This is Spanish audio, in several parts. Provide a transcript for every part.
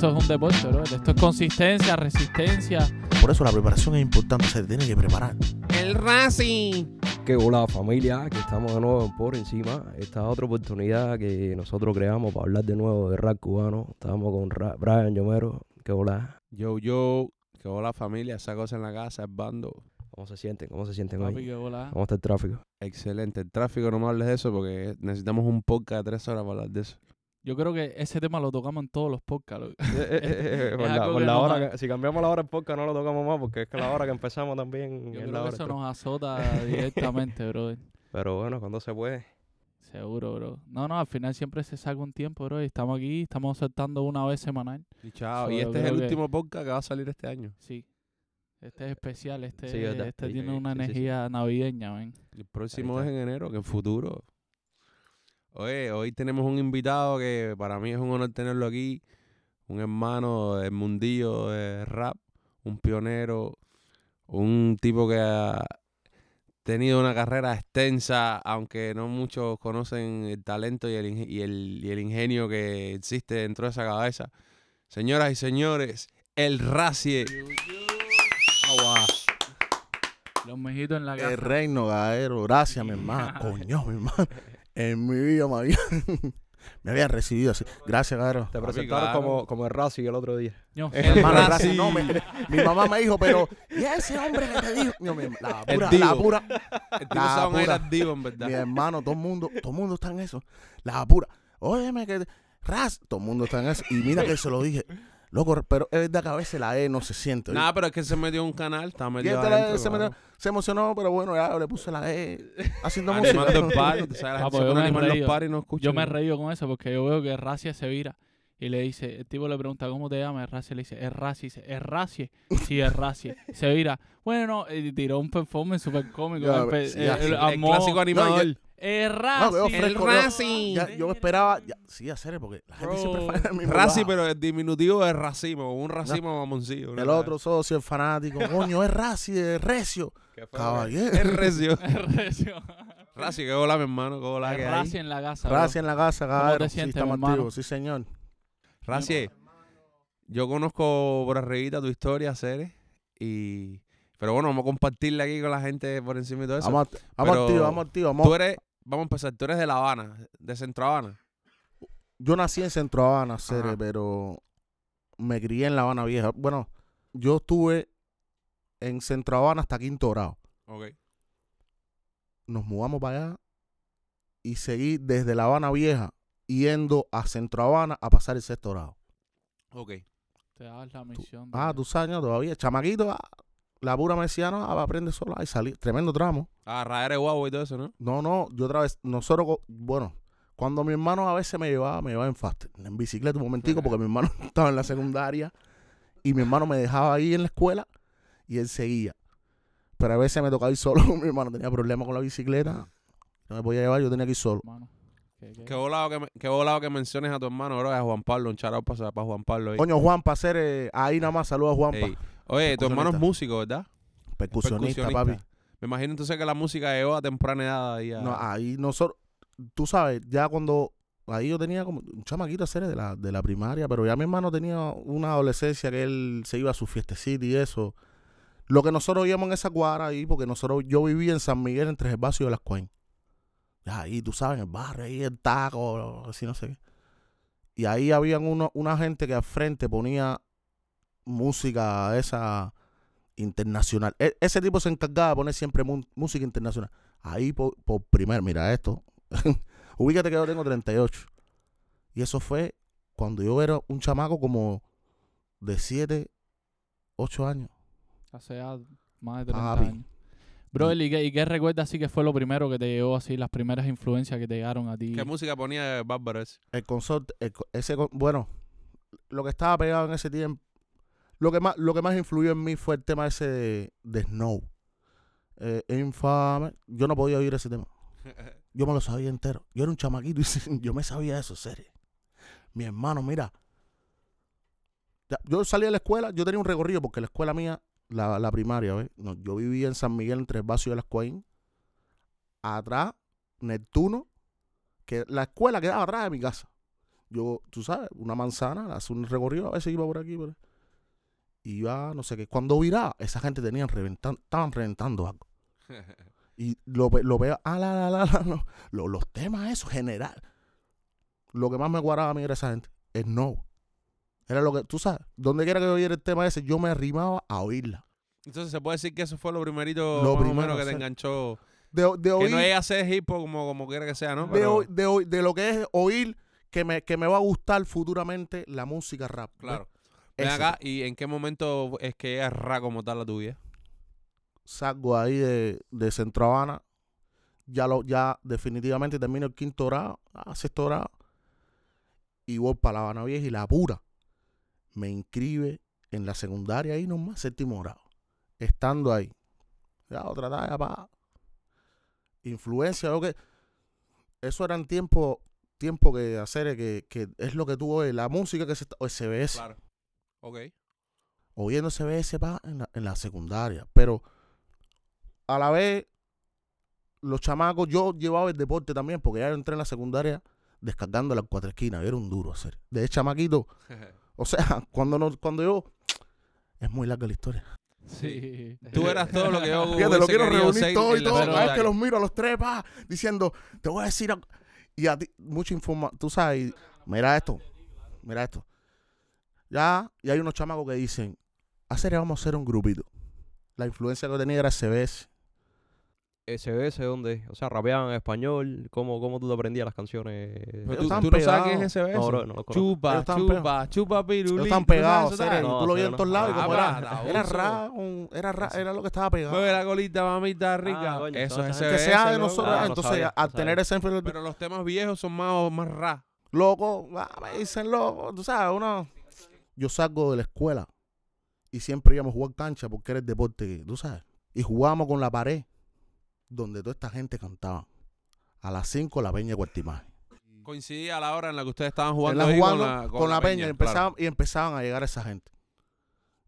esto es un deporte, bro. Esto es consistencia, resistencia. Por eso la preparación es importante, se tiene que preparar. El Racing. Que hola familia, aquí estamos de nuevo en por encima. Esta es otra oportunidad que nosotros creamos para hablar de nuevo de rap cubano. Estamos con Ra- Brian Yomero. Que hola. Yo, yo. Que hola familia, esa cosa en la casa, es bando. ¿Cómo se sienten? ¿Cómo se sienten Papi, hoy? que bola. ¿Cómo está el tráfico? Excelente. El tráfico, no me hables de eso porque necesitamos un podcast de tres horas para hablar de eso. Yo creo que ese tema lo tocamos en todos los podcasts. loco. por la, algo por que la hora que- si cambiamos la hora en podcast no lo tocamos más porque es que la hora que empezamos también Yo es creo la que hora. eso entonces. nos azota directamente, bro. Pero bueno, cuando se puede. Seguro, bro. No, no, al final siempre se saca un tiempo, bro. Y estamos aquí, estamos soltando una vez semanal. Y chao. So, y este es el que- último podcast que va a salir este año. Sí. Este es especial, este, Sí, este Sí, tiene sí, una sí, sí, sí. energía navideña, ven. El próximo es en enero, que en futuro. Oye, hoy tenemos un invitado que para mí es un honor tenerlo aquí. Un hermano del mundillo de rap, un pionero, un tipo que ha tenido una carrera extensa, aunque no muchos conocen el talento y el, ing- y el, y el ingenio que existe dentro de esa cabeza. Señoras y señores, el Racie. Los mejitos en la El casa. reino, gaero. Gracias, mi hermano. Coño, mi hermano. En mi vida me habían, me habían recibido así. Gracias, gaero. Te presentaron claro. como, como el Racing el otro día. Yo, El Hermano. No, me- mi mamá me dijo, pero ¿y ese hombre que te dijo? Yo, mi- la El pura, divo. la pura. El La pura. era divo, en verdad. Mi hermano, todo el mundo, todo el mundo está en eso. La pura. Óyeme que ras, todo el mundo está en eso. Y mira que se lo dije. Loco, pero es verdad que a veces la E no se siente. Nada, pero es que se metió en un canal, está metido este la E adentro, se, metió- se emocionó, pero bueno, ya le puse la E haciendo Animando música. yo me he animar los reído. party y no escucha. yo me he reído con eso porque yo veo que Racia se vira y le dice, el tipo le pregunta, ¿cómo te llamas? Racia le dice, es Racia. dice, ¿es Racia? Sí, es Racia. Se vira, bueno, y tiró un performance súper cómico. Ya, el- clásico animador. No, Es No, que yo Racia. El fresco, yo- Racing. Ya, yo me esperaba, ya, sí, hacer porque la gente siempre Bro. falla en el mismo Raci, lado. pero el diminutivo es racimo, un racimo mamoncillo. El otro socio, el fanático, coño, es Raci, es recio. Caballero. Es recio. Es Recio. Que hola, mi hermano, que hola, que. Racia en la casa. Raci en la casa, cabrón. Sí, hermano? activos, sí, señor. Raci, yo conozco por arribita tu historia, Ceres, y... Pero bueno, vamos a compartirla aquí con la gente por encima y todo eso. Vamos, vamos Pero activos, vamos activos. Vamos. Tú eres, vamos a empezar, tú eres de La Habana, de Centro Habana. Yo nací en Centro Habana, Cere, pero me crié en La Habana Vieja. Bueno, yo estuve en Centro Habana hasta quinto grado. Ok. Nos mudamos para allá y seguí desde La Habana Vieja yendo a Centro Habana a pasar el sexto grado. Ok. Te das la misión. de- Ah, tus años todavía. Chamaquito, ah, la pura mesiana, ah, aprende sola y salí. Tremendo tramo. Ah, raer guau y todo eso, ¿no? No, no, yo otra vez, nosotros, bueno, cuando mi hermano a veces me llevaba, me llevaba en fast, en bicicleta un momentico, porque mi hermano estaba en la secundaria y mi hermano me dejaba ahí en la escuela y él seguía. Pero a veces me tocaba ir solo, mi hermano tenía problemas con la bicicleta, no me podía llevar, yo tenía que ir solo. Mano. ¿Qué- qué? Qué volado que, me- qué volado que menciones a tu hermano, bro, a Juan Pablo, un charao para, para Juan Pablo. ahí. Coño, Juan, para hacer, eh, ahí nada más, saludos a Juanpa, Ey. Oye, tu hermano es músico, ¿verdad? percusionista, Percusionista. papi. Me imagino entonces que la música llegó a temprana edad ahí a- No, ahí nosotros, tú sabes, ya cuando, ahí yo tenía como un chamaquito hacer de la, de la primaria, pero ya mi hermano tenía una adolescencia que él se iba a su fiestecita y eso. Lo que nosotros íbamos en esa cuadra ahí, porque nosotros, yo vivía en San Miguel entre el Gervasio y las Cuain. Ya ahí, tú sabes, en el barrio, ahí el taco, así no sé qué. Y ahí habían uno, una gente que al frente ponía música esa internacional. E- ese tipo se encargaba de poner siempre música internacional. Ahí por, por primer, mira esto. Ubícate que yo tengo 38. Y eso fue cuando yo era un chamaco como de 7, 8 años. Hace más de 30 Papi. años. Bro, ¿y qué, ¿y qué recuerdas así que fue lo primero que te llegó así, las primeras influencias que te llegaron a ti? ¿Qué música ponía bárbaro ese? El consorte, el co- ese, con- bueno, lo que estaba pegado en ese tiempo, lo que más, lo que más influyó en mí fue el tema ese de, de Snow. Eh, infame. Yo no podía oír ese tema. Yo me lo sabía entero. Yo era un chamaquito y yo me sabía eso, serio. Mi hermano, mira. Ya, Yo salí de la escuela, yo tenía un recorrido porque la escuela mía, la, la primaria, ¿ves? No, yo vivía en San Miguel entre el Vacio y las Coain. Atrás, Neptuno, que la escuela quedaba atrás de mi casa. yo, tú sabes, una manzana, hace un recorrido, a veces iba por aquí. Y iba, no sé qué. Cuando viraba, esa gente tenían reventan, estaban reventando algo. Y lo, lo veo, ah, la, la, la, la, no. Lo- los temas, eso, general. Lo que más me guardaba a mí era esa gente. Es no. Era lo que, tú sabes, donde quiera que yo oyera el tema ese, yo me arrimaba a oírla. Entonces se puede decir que eso fue lo primerito Lo más o primero, menos que te enganchó. De, de Que oír, no es hacer hip hop como, como quiera que sea, ¿no? de, Pero, de, de lo que es oír que me, que me va a gustar futuramente la música rap. claro. Ven acá, ¿y en qué momento es que es rap como tal la tuya? salgo ahí de, de Centro Habana, ya, lo, ya definitivamente termino el quinto grado, ah, sexto grado, y voy para La Habana Vieja y la pura me inscribe en la secundaria ahí nomás, séptimo grado, estando ahí. Ya otra talla para influencia, lo que eso eran tiempo tiempo que hacer que, que es lo que oyes, la música que se está, o SBS, Claro. Ok. oyendo CBS pa, en, la, en la secundaria. Pero a la vez, los chamacos, yo llevaba el deporte también, porque ya entré en la secundaria descargando las cuatro esquinas. Era un duro hacer. De chamaquito, o sea, cuando, no, cuando yo. Es muy larga la historia. Sí. Tú eras todo lo que yo Fíjate, lo quiero reunir todo y todo. Cada vez que secundaria. los miro a los tres, pa, diciendo, te voy a decir. algo". Y a ti, mucha información. Tú sabes, y mira esto. Mira esto. Ya, y hay unos chamacos que dicen, hacer vamos a hacer un grupito. La influencia que tenía era CBS. SBS, ¿dónde? O sea, rapeaban en español. ¿Cómo, cómo tú te aprendías las canciones? Pero tú, no sabes quién es ese No, bro, no lo conozco. Chupa, están chupa, chupa pirulí. Ellos están ¿Tú no sabes pegados, serio, No, tú lo veías sí, en todos no. lados. y Ah, como era, da era rap, era rap, era lo que estaba pegado. Mueve la colita, mamita rica. Ah, coño, eso es ese que sea de nosotros. Ah, no entonces, sabía, al no tener influencia, Pero los temas viejos son más, más rap. loco, ah, me dicen loco, tú sabes, uno. Yo salgo de la escuela y siempre íbamos a jugar cancha porque era el deporte, tú sabes. Y jugábamos con la pared donde toda esta gente cantaba. A las 5 la peña de Cuartimaje. Coincidía a la hora en la que ustedes estaban jugando, la ahí jugando con la, con la peña, y claro. empezaban, y empezaban a llegar esa gente.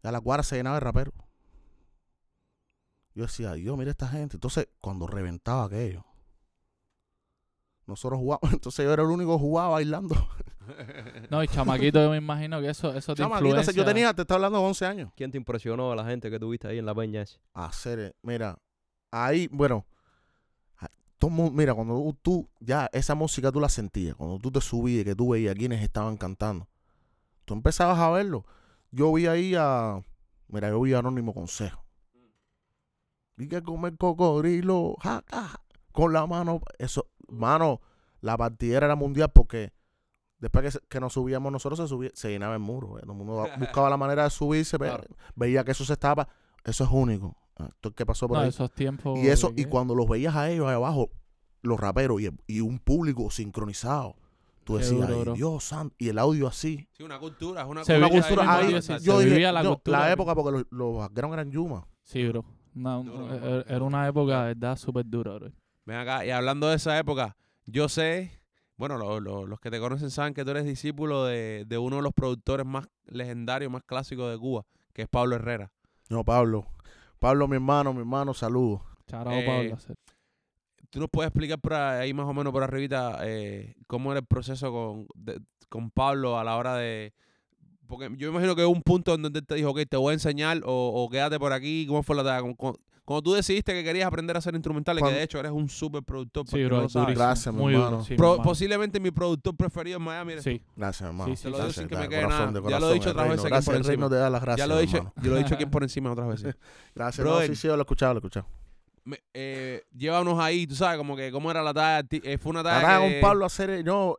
Y a la cuadra se llenaba de raperos. Yo decía, Dios, mira esta gente. Entonces, cuando reventaba aquello, nosotros jugábamos. Entonces, yo era el único que jugaba bailando. No, y chamaquito, yo me imagino que eso, eso te Chamaquito, influencia. yo tenía, te estaba hablando de 11 años. ¿Quién te impresionó a la gente que tuviste ahí en la peña ese? hacer, mira, ahí, bueno, todo mira, cuando tú, ya esa música tú la sentías, cuando tú te subías, que tú veías quienes estaban cantando, tú empezabas a verlo. Yo vi ahí a, mira, yo vi a Anónimo Consejo. Y que comer cocodrilo, ja, ja, ja, con la mano, eso, mano, la partidera era mundial porque después que, que nos subíamos nosotros se subía, se llenaba el muro, eh, todo el mundo buscaba la manera de subirse, Claro. veía que eso se estaba, eso es único. Ah, Esto es que pasó por No, ahí. esos tiempos. Y eso, y cuando los veías a ellos ahí abajo, los raperos y, y un público sincronizado, tú decías, duro, "Ay, bro". Dios santo, y el audio así. Sí, una cultura, es una Se Una cultura ahí. Yo se dije, vivía la no, cultura. la época, porque los, los background eran Yuma. Sí, bro. Una- Duro, era- duro. era una época, de verdad, súper dura, bro. Ven acá, y hablando de esa época, yo sé, bueno, lo- lo- los que te conocen saben que tú eres discípulo de, de uno de los productores más legendarios, más clásicos de Cuba, que es Pablo Herrera. No, Pablo. Pablo, mi hermano, mi hermano, saludos. Charao, Eh, Pablo. ¿Tú nos puedes explicar por ahí más o menos por arribita eh, cómo era el proceso con, de- con Pablo a la hora de... Porque yo me imagino que hubo un punto en donde él te dijo, ok, te voy a enseñar o, o quédate por aquí. ¿Cómo fue la tarea? Como- como- Cuando tú decidiste que querías aprender a hacer instrumentales, Cuando- que de hecho eres un super productor, Sí, bro, no. Gracias, mi Muy hermano. sí, Pro- posiblemente mi productor preferido en Miami. eres tú. Sí. Gracias, hermano. Sí, Gracias, sin que me quede corazón, nada. de Ya lo he dicho otras veces Gracias, el reino te da las gracias, ya lo he dicho, yo lo he dicho aquí por encima otras veces. Gracias, Brother. no, sí, sí, yo lo he escuchado, lo he escuchado. Me- eh, llévanos ahí, tú sabes, como que cómo era la talla. eh, fue una talla Estaba que... con Pablo a hacer, eh, no,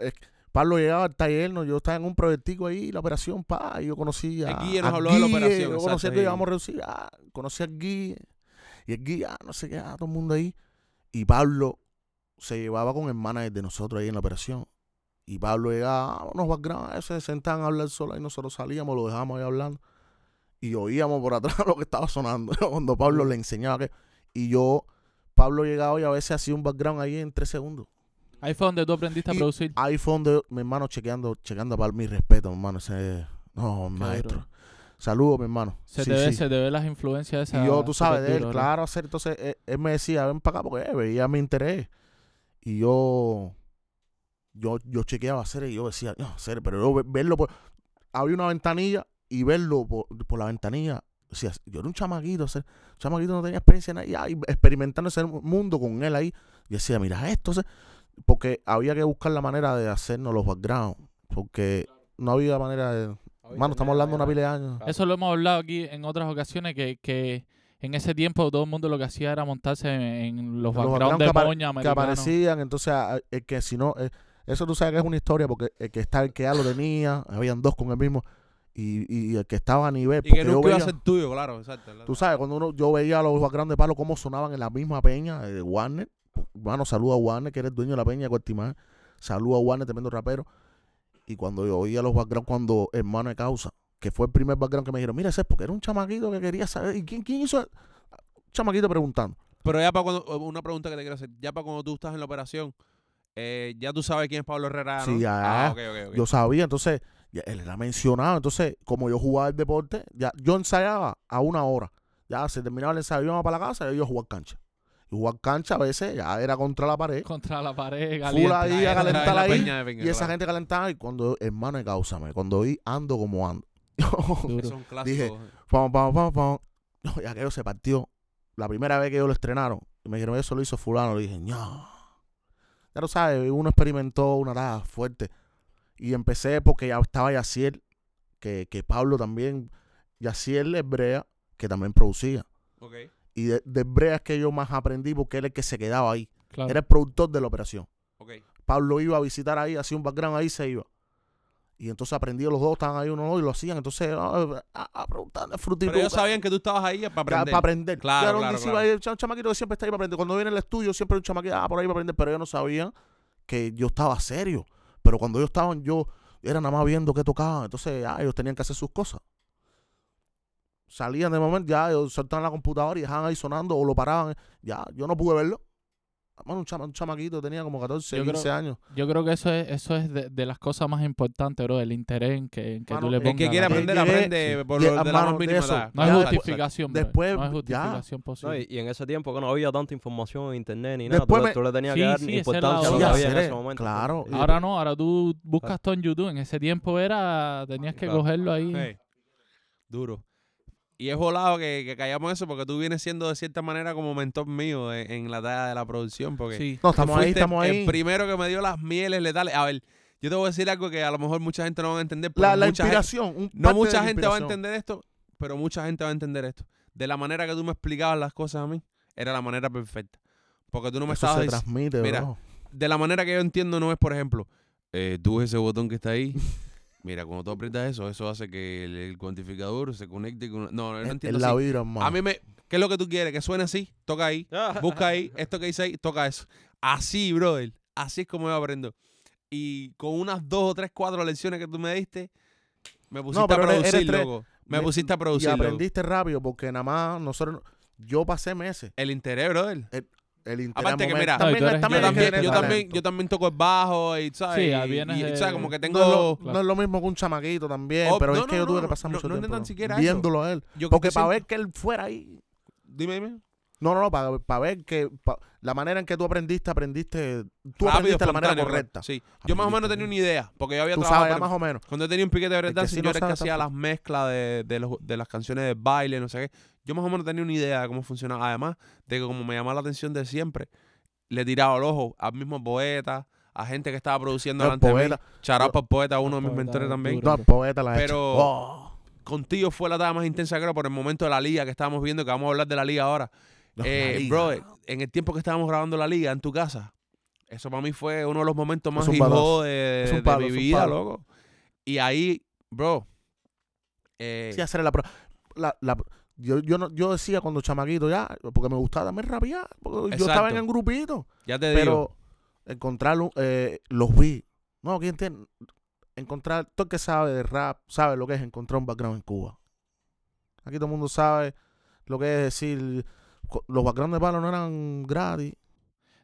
Pablo llegaba al taller, no, yo estaba en un proyectico ahí, la operación, pa, y yo conocí a, El Guille nos a habló de la operación, yo conocí a. Guille, vamos a reducir, ah, conocí al Guille, y el ah, no sé qué, ah, todo el mundo ahí, y Pablo se llevaba con manager de nosotros ahí en la operación, y Pablo llegaba, ah, unos background, se sentaban a hablar solo, y nosotros salíamos, lo dejábamos ahí hablando, y oíamos por atrás lo que estaba sonando, cuando Pablo le enseñaba que, y yo, Pablo llegaba y a veces hacía un background ahí en tres segundos. Ahí fue donde tú aprendiste a producir. Ahí fue donde mi hermano chequeando, chequeando para mi respeto, mi hermano. Ese, no, Qué maestro. duro. Saludos, mi hermano. Se Sí, te ve, sí. se te ve las influencias esas. Y yo, tú sabes, de él, claro, hacer. Entonces, él, él me decía, ven para acá porque eh, veía mi interés. Y yo, yo, yo chequeaba hacer y yo decía, no, hacer, pero yo ve- verlo por, había una ventanilla y verlo por, por la ventanilla, decía, yo era un chamaquito, hacer, un chamaquito no tenía experiencia en nada, y ahí experimentando ese mundo con él ahí, y decía, mira esto, hacer", porque había que buscar la manera de hacernos los backgrounds, porque no había manera de, mano, estamos hablando de una pila de años. Eso lo hemos hablado aquí en otras ocasiones, que, que en ese tiempo todo el mundo lo que hacía era montarse en, en los Los backgrounds backgrounds de que apare- moña que aparecían, entonces el que si no, eh, eso tú sabes que es una historia porque el que está el que ya lo tenía, habían dos con el mismo y, y el que estaba a nivel, Y que yo nunca iba a ser tuyo, claro, exacto. tú sabes, cuando uno, yo veía a los background de palo cómo sonaban en la misma peña eh, de Warner, bueno, saludo a Warner, que eres dueño de la peña de Cuartimán, saludo a Warner, tremendo rapero, y cuando yo oía los background cuando Hermano de Causa, que fue el primer background que me dijeron, mira, ese es porque era un chamaquito que quería saber, ¿y quién, quién hizo? el-?" Chamaquito preguntando. Pero ya para cuando, una pregunta que te quiero hacer, ya para cuando tú estás en la operación, eh, ya tú sabes quién es Pablo Herrera, ¿no? Sí, ya. Ah, ok, ok, ok. Yo sabía, entonces, ya él era mencionado. Entonces, como yo jugaba el deporte, ya yo ensayaba a una hora. Ya se terminaba el ensayo, íbamos para la casa y yo. Y jugar cancha a veces ya era contra la pared. Contra la pared, Full caliente. ahí, Ah, a calentar ahí. peña de Peña, Y esa claro. gente calentaba y cuando, hermano, cáusame, cuando oí ando como ando. Dije, pam, pam, pam, pam. Y aquello se partió. La primera vez que ellos lo estrenaron, y me dijeron, eso lo hizo fulano, le dije, no. Ya lo sabes, uno experimentó una edad fuerte. Y empecé porque ya estaba Yaciel, que, que Pablo también, Yaciel es Brea, que también producía. Ok. Y de, de Brea es que yo más aprendí porque él es el que se quedaba ahí. Claro. Era el productor de la operación. Ok. Pablo iba a visitar ahí, hacía un background ahí, se iba. Y entonces aprendí, los dos estaban ahí uno y lo hacían. Entonces, ah, a, a preguntar de frutito. Pero ellos sabían que tú estabas ahí para aprender. Para aprender. Claro, claro, discípulo claro. ahí, un chamaquito que siempre está ahí para aprender. Cuando viene el estudio, siempre hay un chamaquito ah, por ahí para aprender. Pero ellos no sabían que yo estaba serio. Pero cuando ellos estaban, yo era nada más viendo qué tocaban. Entonces, ah, ellos tenían que hacer sus cosas. Salían de momento, ya, soltaban la computadora y dejaban ahí sonando o lo paraban. Ya, yo no pude verlo. Bueno, un, chama- un chamaquito, tenía como 14, Yo creo- 15 años. Yo creo que eso es, eso es de, de las cosas más importantes, bro, el interés en que, en que Mano, tú le pongas. El que quiere aprender, Llegué- aprende sí. por lo de la mano, más de mínima eso. edad. No hay Ya, justificación, bro. Después, no hay ya. justificación No, posible. y, y en ese tiempo que no había tanta información en internet ni nada, Después tú, me- tú le tenías Sí, que dar sí, es importancia a lo que Sí, había en ese momento. claro. Ahora no, ahora tú buscas todo en YouTube. En ese tiempo era, tenías que Claro. cogerlo ahí. Hey, Duro. Y es volado que, que callamos eso porque tú vienes siendo de cierta manera como mentor mío en, en la tarea de la producción. Porque Sí. No, estamos ahí, estamos ahí. El primero que me dio las mieles letales. A ver, yo te voy a decir algo que a lo mejor mucha gente no va a entender. Pero La, la mucha inspiración. un no mucha gente va a entender esto, pero mucha gente va a entender esto. De la manera que tú me explicabas las cosas a mí, era la manera perfecta. Porque tú no me Eso estabas se transmite, Mira, bro. de la manera que yo entiendo no es, por ejemplo, eh, tú ese botón que está ahí. Mira, cuando tú aprietas eso, eso hace que el, el cuantificador se conecte con... No, no, Es- entiendo es la así. vibra. A mí me... ¿Qué es lo que tú quieres? Que suene así, toca ahí, busca ahí, esto que dice ahí, toca eso. Así, brother. Así es como yo aprendo. Y con unas dos o tres, cuatro lecciones que tú me diste, me pusiste pero a producir, loco. Me Me- pusiste a y producir, loco. aprendiste rápido porque nada más nosotros... Yo pasé meses. El interés, brother. El interés Aparte que, mira, No, también, eres- también Yo también, yo, también, yo también toco el bajo y, ¿sabes? Sí, Y- y, de- ¿sabes? Como que tengo... No es, lo, Claro. no es lo mismo que un chamaquito también, Oh, pero no, es que no, yo tuve no, que pasar no, mucho no, no tiempo tan siquiera eso. viéndolo a él. yo- Porque para siento- ver que él fuera ahí... Dime, dime. No, no, no, para, para ver que... pa- la manera en que tú aprendiste, aprendiste... Tú Rápido, aprendiste de la manera correcta. Sí. Yo más o menos tenía una idea, porque yo había Tú trabajado... sabes, por- más o menos. Cuando yo tenía un piquete de que yo no era el que hacía las mezclas de, de, los- de las canciones de baile, no sé qué. Yo más o menos tenía una idea de cómo funcionaba. Además de que como me llamaba la atención de siempre, le tiraba el ojo al mismo poeta, a gente que estaba produciendo El delante de mí. poeta, Charapa el poeta, uno de mis poeta, mentores también. no, el poeta la. Pero- Oh, Contigo fue la tarea más intensa, creo, por el momento de la liga que estábamos viendo, que vamos a hablar de la liga ahora. Eh, liga. brother, en el tiempo que estábamos grabando la liga en tu casa, eso para mí fue uno de los momentos más palazo. de, mi vida, loco. Y ahí, bro, eh, Sí, hacer la, la, la- yo, yo, no, yo decía cuando chamaquito ya, porque me gustaba también rapear, porque yo estaba en Exacto. un grupito, ya te digo, pero encontrar eh, los vi. No, ¿quién tiene? Encontrar, todo el que sabe de rap, sabe lo que es encontrar un background en Cuba. Aquí todo el mundo sabe lo que es decir, los backgrounds de palo no eran gratis.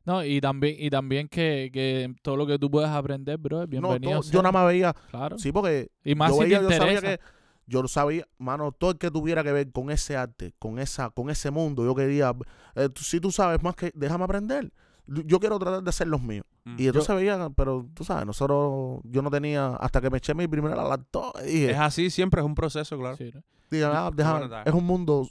No, y también, y también que, que todo lo que tú puedas aprender, bro, es No, bienvenido. todo- yo nada más veía, Claro. sí, porque y más yo, si veía, te yo sabía que yo sabía, mano, todo el que tuviera que ver con ese arte, con esa, con ese mundo, yo quería, eh, tú- si tú sabes más que, déjame aprender. Yo quiero tratar de hacer los míos. Mm. Y entonces veían, pero tú sabes, nosotros, yo no tenía, hasta que me eché mi primera lactosa, dije, Es así, siempre es un proceso, claro. Sí, ¿no? dije, ah, déjame, es un mundo,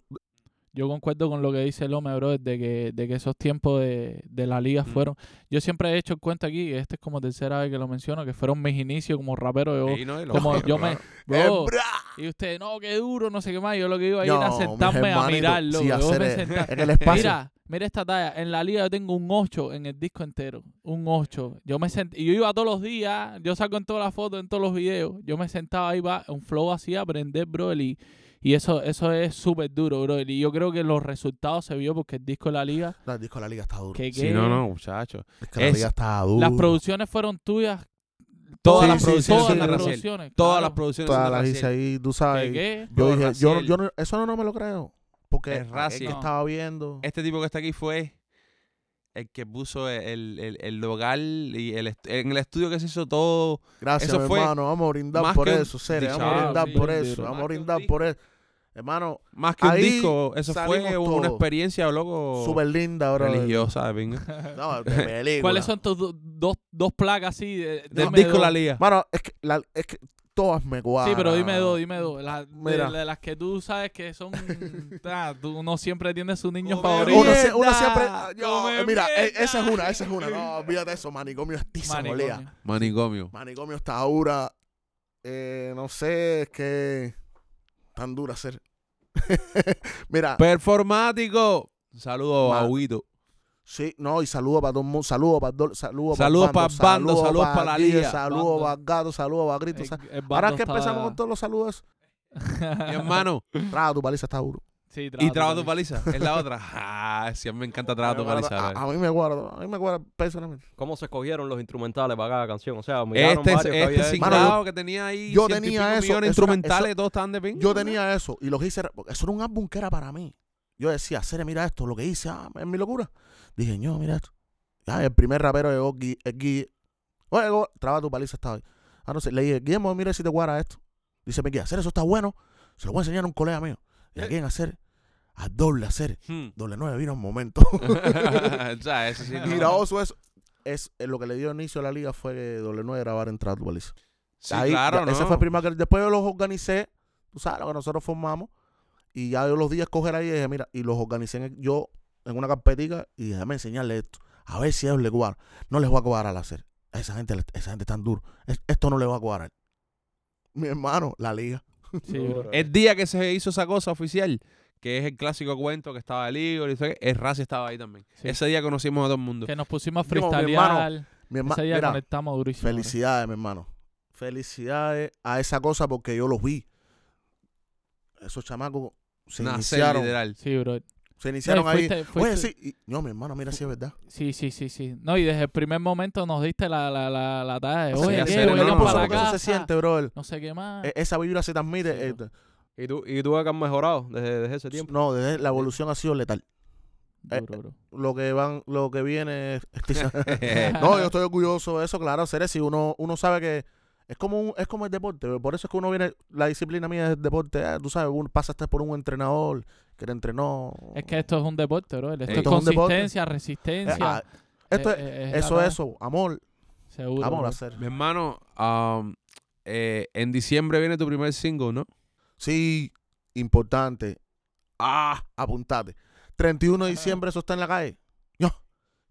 Yo concuerdo con lo que dice Lome, bro, de que, de que esos tiempos de, de la liga Mm. fueron. Yo siempre he hecho en cuenta aquí, y este es como tercera vez que lo menciono, que fueron mis inicios como rapero. Yo, ¿no? Como yo me. bro, y usted, no, qué duro, no sé qué más. Yo lo que iba a ir a No, sentarme mis a mirarlo. sí, sentaba- en el espacio. Mira, mira esta talla. En la liga yo tengo un 8 en el disco entero. Un 8. Yo me sent... Y yo iba todos los días. Yo saco en todas las fotos, en todos los videos. Yo me sentaba ahí, va, un flow así a aprender, bro. Y, y eso, eso es súper duro, bro. Y yo creo que los resultados se vio porque el disco de la liga. No, el disco de la liga está duro. Que, Sí, que no, no, muchacho. Es que la Es- liga está duro. Las producciones fueron tuyas. Todas Sí, las sí, producciones sí, sí, las sí. Todas claro. las producciones Todas las hice ahí, tú ¿Qué, sabes. qué? Yo Bro, dije, yo, yo no- eso no, no me lo creo. Porque Es Raciel. que No. estaba viendo. Este tipo que está aquí fue el que puso el, el, el local y el en el estudio que se hizo todo. Gracias, eso mi fue hermano. Vamos a brindar por eso, serio. Vamos a brindar sí, por eso. Vamos a brindar por eso. Hermano, Más que un disco, eso fue una experiencia, loco, súper linda, bro. religiosa de pinga. No, de película. ¿Cuáles son tus do- dos, dos placas así? De, Del disco dos. La Liga. Mano, es que, la- es que todas me cuadran. Sí, pero dime dos, dime dos. Las- de, Mira. de las que tú sabes que son. ah, tú no siempre tienes su niño Come favorito. Uno, siempre. ah, yo, come mira, eh, mierda. esa es una, esa es una. No, olvídate eso, manicomio estiza, Manicomio. molea. Manicomio. Manicomio está dura. Eh, no sé, es que. Tan dura ser. mira, Performático. Saludos a Man. Huito. Sí, no, y saludo para todo el mundo. Saludo para Dol- saludo Saludos para pa' Bando, saludos pa' la Liga. Saludos para Gato, saludos para Grito. El- el Ahora que está- empezamos con todos los saludos. Mi hermano. Traga tu paliza, está duro. Sí, y Traba tu paliza. Es la otra. Ah, sí, a mí me encanta Traba tu paliza. a, a mí me guardo, a mí me guardo personalmente. ¿Cómo se escogieron los instrumentales para cada canción? O sea, Este, varios que este. Mano, cingado que tenía ahí yo tenía eso, millones eso era- instrumentales, eso- todos estaban de. Yo tenía eso y los hice. Eso era un álbum que era para mí. Yo decía, Cere, mira esto, lo que hice, ah, es mi locura. Dije, no, mira esto. Ya, el primer rapero llegó, Gui- el Guille. Oye, traba tu paliza, estaba ahí. Ah, no sé, le dije, Guillermo, mira si te guarda esto. Dice, me hacer eso está bueno. Se lo voy a enseñar a un colega mío. ¿Y a quién hacer? A doble hacer. Hmm. Doble nueve vino un momento. sea, eso sí. no. eso. Es, eh, lo que le dio inicio a la liga fue que doble nueve grabara en Traba tu paliza. Sí, Ahí, claro, ya, ¿no? Ese fue el primer que después yo los organicé, tú sabes, lo que nosotros formamos, y ya yo los días coger ahí y dije, mira, y los organicé en- yo en una carpetica y dije, déjame enseñarle esto, a ver si a ellos les cuadra. No les va a cuadrar al hacer. A esa gente, esa gente es tan duro. Es- esto no le va a cuadrar. Mi hermano, la liga. Sí. El día que se hizo esa cosa oficial, que es el clásico cuento que estaba el Igor y todo, el Razi estaba ahí también. Sí. Ese día conocimos a todo el mundo. Que nos pusimos a mi freestylear. Mi herma- Ese día mira, conectamos durísimo. felicidades, mi hermano. Felicidades a esa cosa porque yo los vi. Esos chamacos se Nacer, iniciaron. literal. Sí, bro. Se iniciaron No, ahí. fuiste- fuiste- Oye, sí. y- no, mi hermano, mira si es verdad. Sí, sí, sí, sí. No, y desde el primer momento nos diste la, la, la, la talla de, Sí, oye, Vengan normal. para la Eso casa. se siente, brother. No sé qué más. E- Esa vibra se transmite. Sí, eh, bro. ¿Y tú, y tú que han mejorado desde, desde ese tiempo? No, desde la evolución ha sido letal. eh, Duro, bro. Lo que van, lo que viene es- No, yo estoy orgulloso de eso, claro, ser si uno, uno sabe que es como un, es como el deporte, por eso es que uno viene, la disciplina mía es el deporte, ah, tú sabes, uno pasaste por un entrenador que te entrenó. Es que esto es un deporte, bro. Esto Esto es consistencia, Eh, resistencia. ah, esto Eh, es, eh, es eso eso, amor, Seguro. amor bro. a hacer. Mi hermano, um, eh, en diciembre viene tu primer single, ¿no? Sí, importante. Ah, apuntate. 31 de diciembre eso está en la calle. Yo,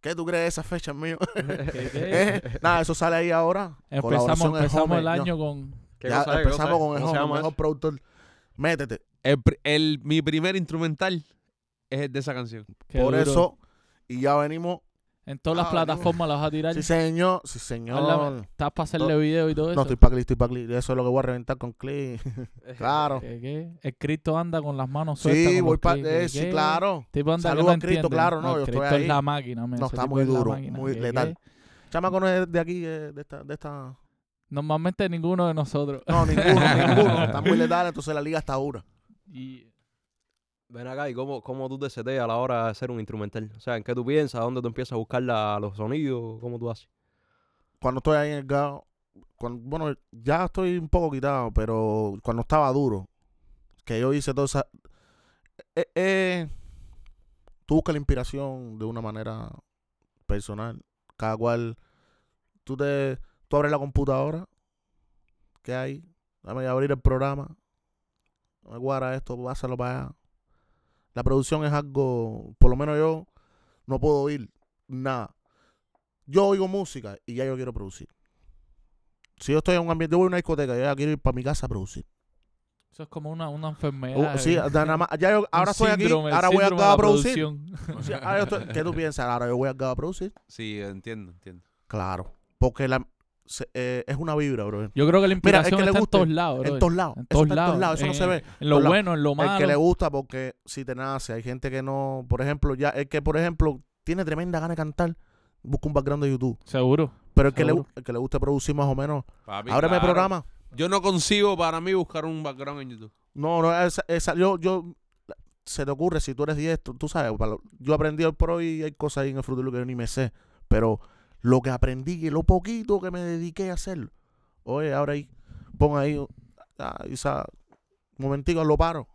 ¿qué tú crees de esa fecha, mío? ¿Qué, qué? Eh, Nada, eso sale ahí ahora. Empezamos, empezamos Home, el yo. año con... ¿Qué Ya empezamos con el ¿Cómo se Home, llama mejor productor. Métete. El, mi primer instrumental es el de esa canción. qué Por duro. eso, y ya venimos. En todas las Ah, plataformas las vas a tirar. Sí, señor. Sí, señor. Háblame. ¿Estás para hacerle video y todo eso? No, estoy para clic, estoy para clic. Eso es lo que voy a reventar con clic. claro. ¿Qué, qué? El Cristo anda con las manos sueltas. Sí, voy para. clics, ¿qué, sí, claro. Tipo anda que Saludos no a Cristo, claro, no, yo Cristo estoy es ahí. la máquina, men, No, ese está muy es duro, máquina, muy ¿qué, letal. Chamaco no es de aquí, eh, de esta, de esta. Normalmente ninguno de nosotros. No, ninguno, ninguno. Está muy letal, entonces la liga está dura. Y Ven acá, ¿y cómo, cómo tú te seteas a la hora de hacer un instrumental? O sea, ¿en qué tú piensas? ¿Dónde tú empiezas a buscar la- los sonidos? ¿Cómo tú haces? Cuando estoy ahí en el gao, cuando, bueno, ya estoy un poco quitado, pero cuando estaba duro, que yo hice toda esa. Eh, eh, tú buscas la inspiración de una manera personal. Cada cual, tú te, tú abres la computadora, ¿qué hay? Dame abrir el programa, no me guarda esto, pásalo para allá. La producción es algo, por lo menos yo no puedo oír nada. Yo oigo música y ya yo quiero producir. Si yo estoy en un ambiente, yo voy a una discoteca, yo ya quiero ir para mi casa a producir. Eso es como una, una enfermedad. Uh, sí, eh, da- nada más- ya yo- ahora estoy aquí, ahora voy a a producir. producción. O sea, ahora yo estoy- ¿Qué tú piensas? Ahora yo voy a a producir. Sí, entiendo, entiendo. Claro. Porque la, se- eh, es una vibra, bro. Yo creo que la Mira, el que le está en guste, todos lados, bro. En todos lados. En Eso todos está en todos lados. Eso no se ve. En lo todos lados. bueno, en lo malo. El que le gusta porque si te nace, hay gente que no, por ejemplo, ya el que por ejemplo tiene tremenda gana de cantar, busca un background de YouTube. Seguro. Pero el que le, el que le guste producir más o menos, Papi, ábreme claro. programa. Yo no consigo para mí buscar un background en YouTube. No, no, esa, esa- yo, yo, se te ocurre si tú eres diestro, tú sabes, yo aprendí hoy por hoy y hay cosas ahí en el Fruit que yo ni me sé, pero lo que aprendí y lo poquito que me dediqué a hacerlo, oye, ahora ahí, pon ahí, ah, esa, un momentico, lo paro,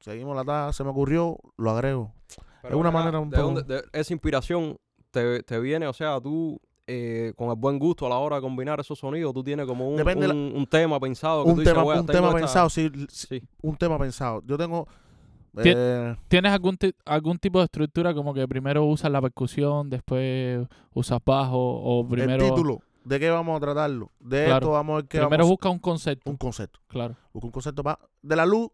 seguimos la taza, se me ocurrió, lo agrego. Pero Es una manera un ¿de poco- dónde- de- esa inspiración te, te viene, o sea, tú eh, con el buen gusto a la hora de combinar esos sonidos, tú tienes como un, un, un tema pensado. Que Un dices, tema, "Bueno, un tema esta-". pensado, sí, sí, un tema pensado. Yo tengo, eh, ¿Tienes algún, algún tipo de estructura como que primero usas la percusión, después usas bajo o el primero... título, ¿de qué vamos a tratarlo? De Claro. esto vamos a ver qué Primero vamos, busca un concepto. un concepto. Claro. Busca un concepto de la luz.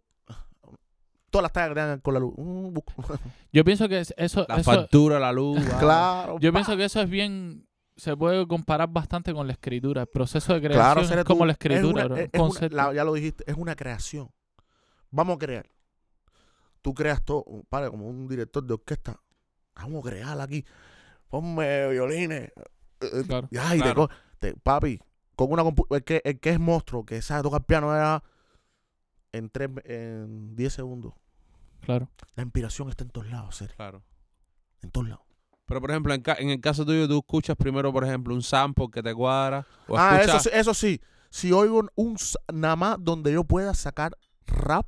Todas las tallas que tengan con la luz. Busco- Yo pienso que es- eso... La eso factura, la luz. va. claro. yo pa. pienso que eso es bien... Se puede comparar bastante con la escritura. El proceso de creación Claro, es como tú- la es escritura, una- bro, es- un es una- concepto. la- ya lo dijiste, es una creación. Vamos a crear. Tú creas todo, para, como un director de orquesta. Vamos a crear aquí. Ponme violines. eh, Claro. Ya, y te Claro. co- te- papi, con una compu- el que, el que es monstruo, que sabe tocar piano era en, tres, en 10 segundos. Claro. La inspiración está en todos lados, Cere, Claro. en todos lados. Pero, por ejemplo, en, ca- en el caso tuyo, tú escuchas primero, por ejemplo, un sample que te cuadra. O ah, eso, escuchas... sí- eso sí. Si oigo un, un nada más donde yo pueda sacar rap,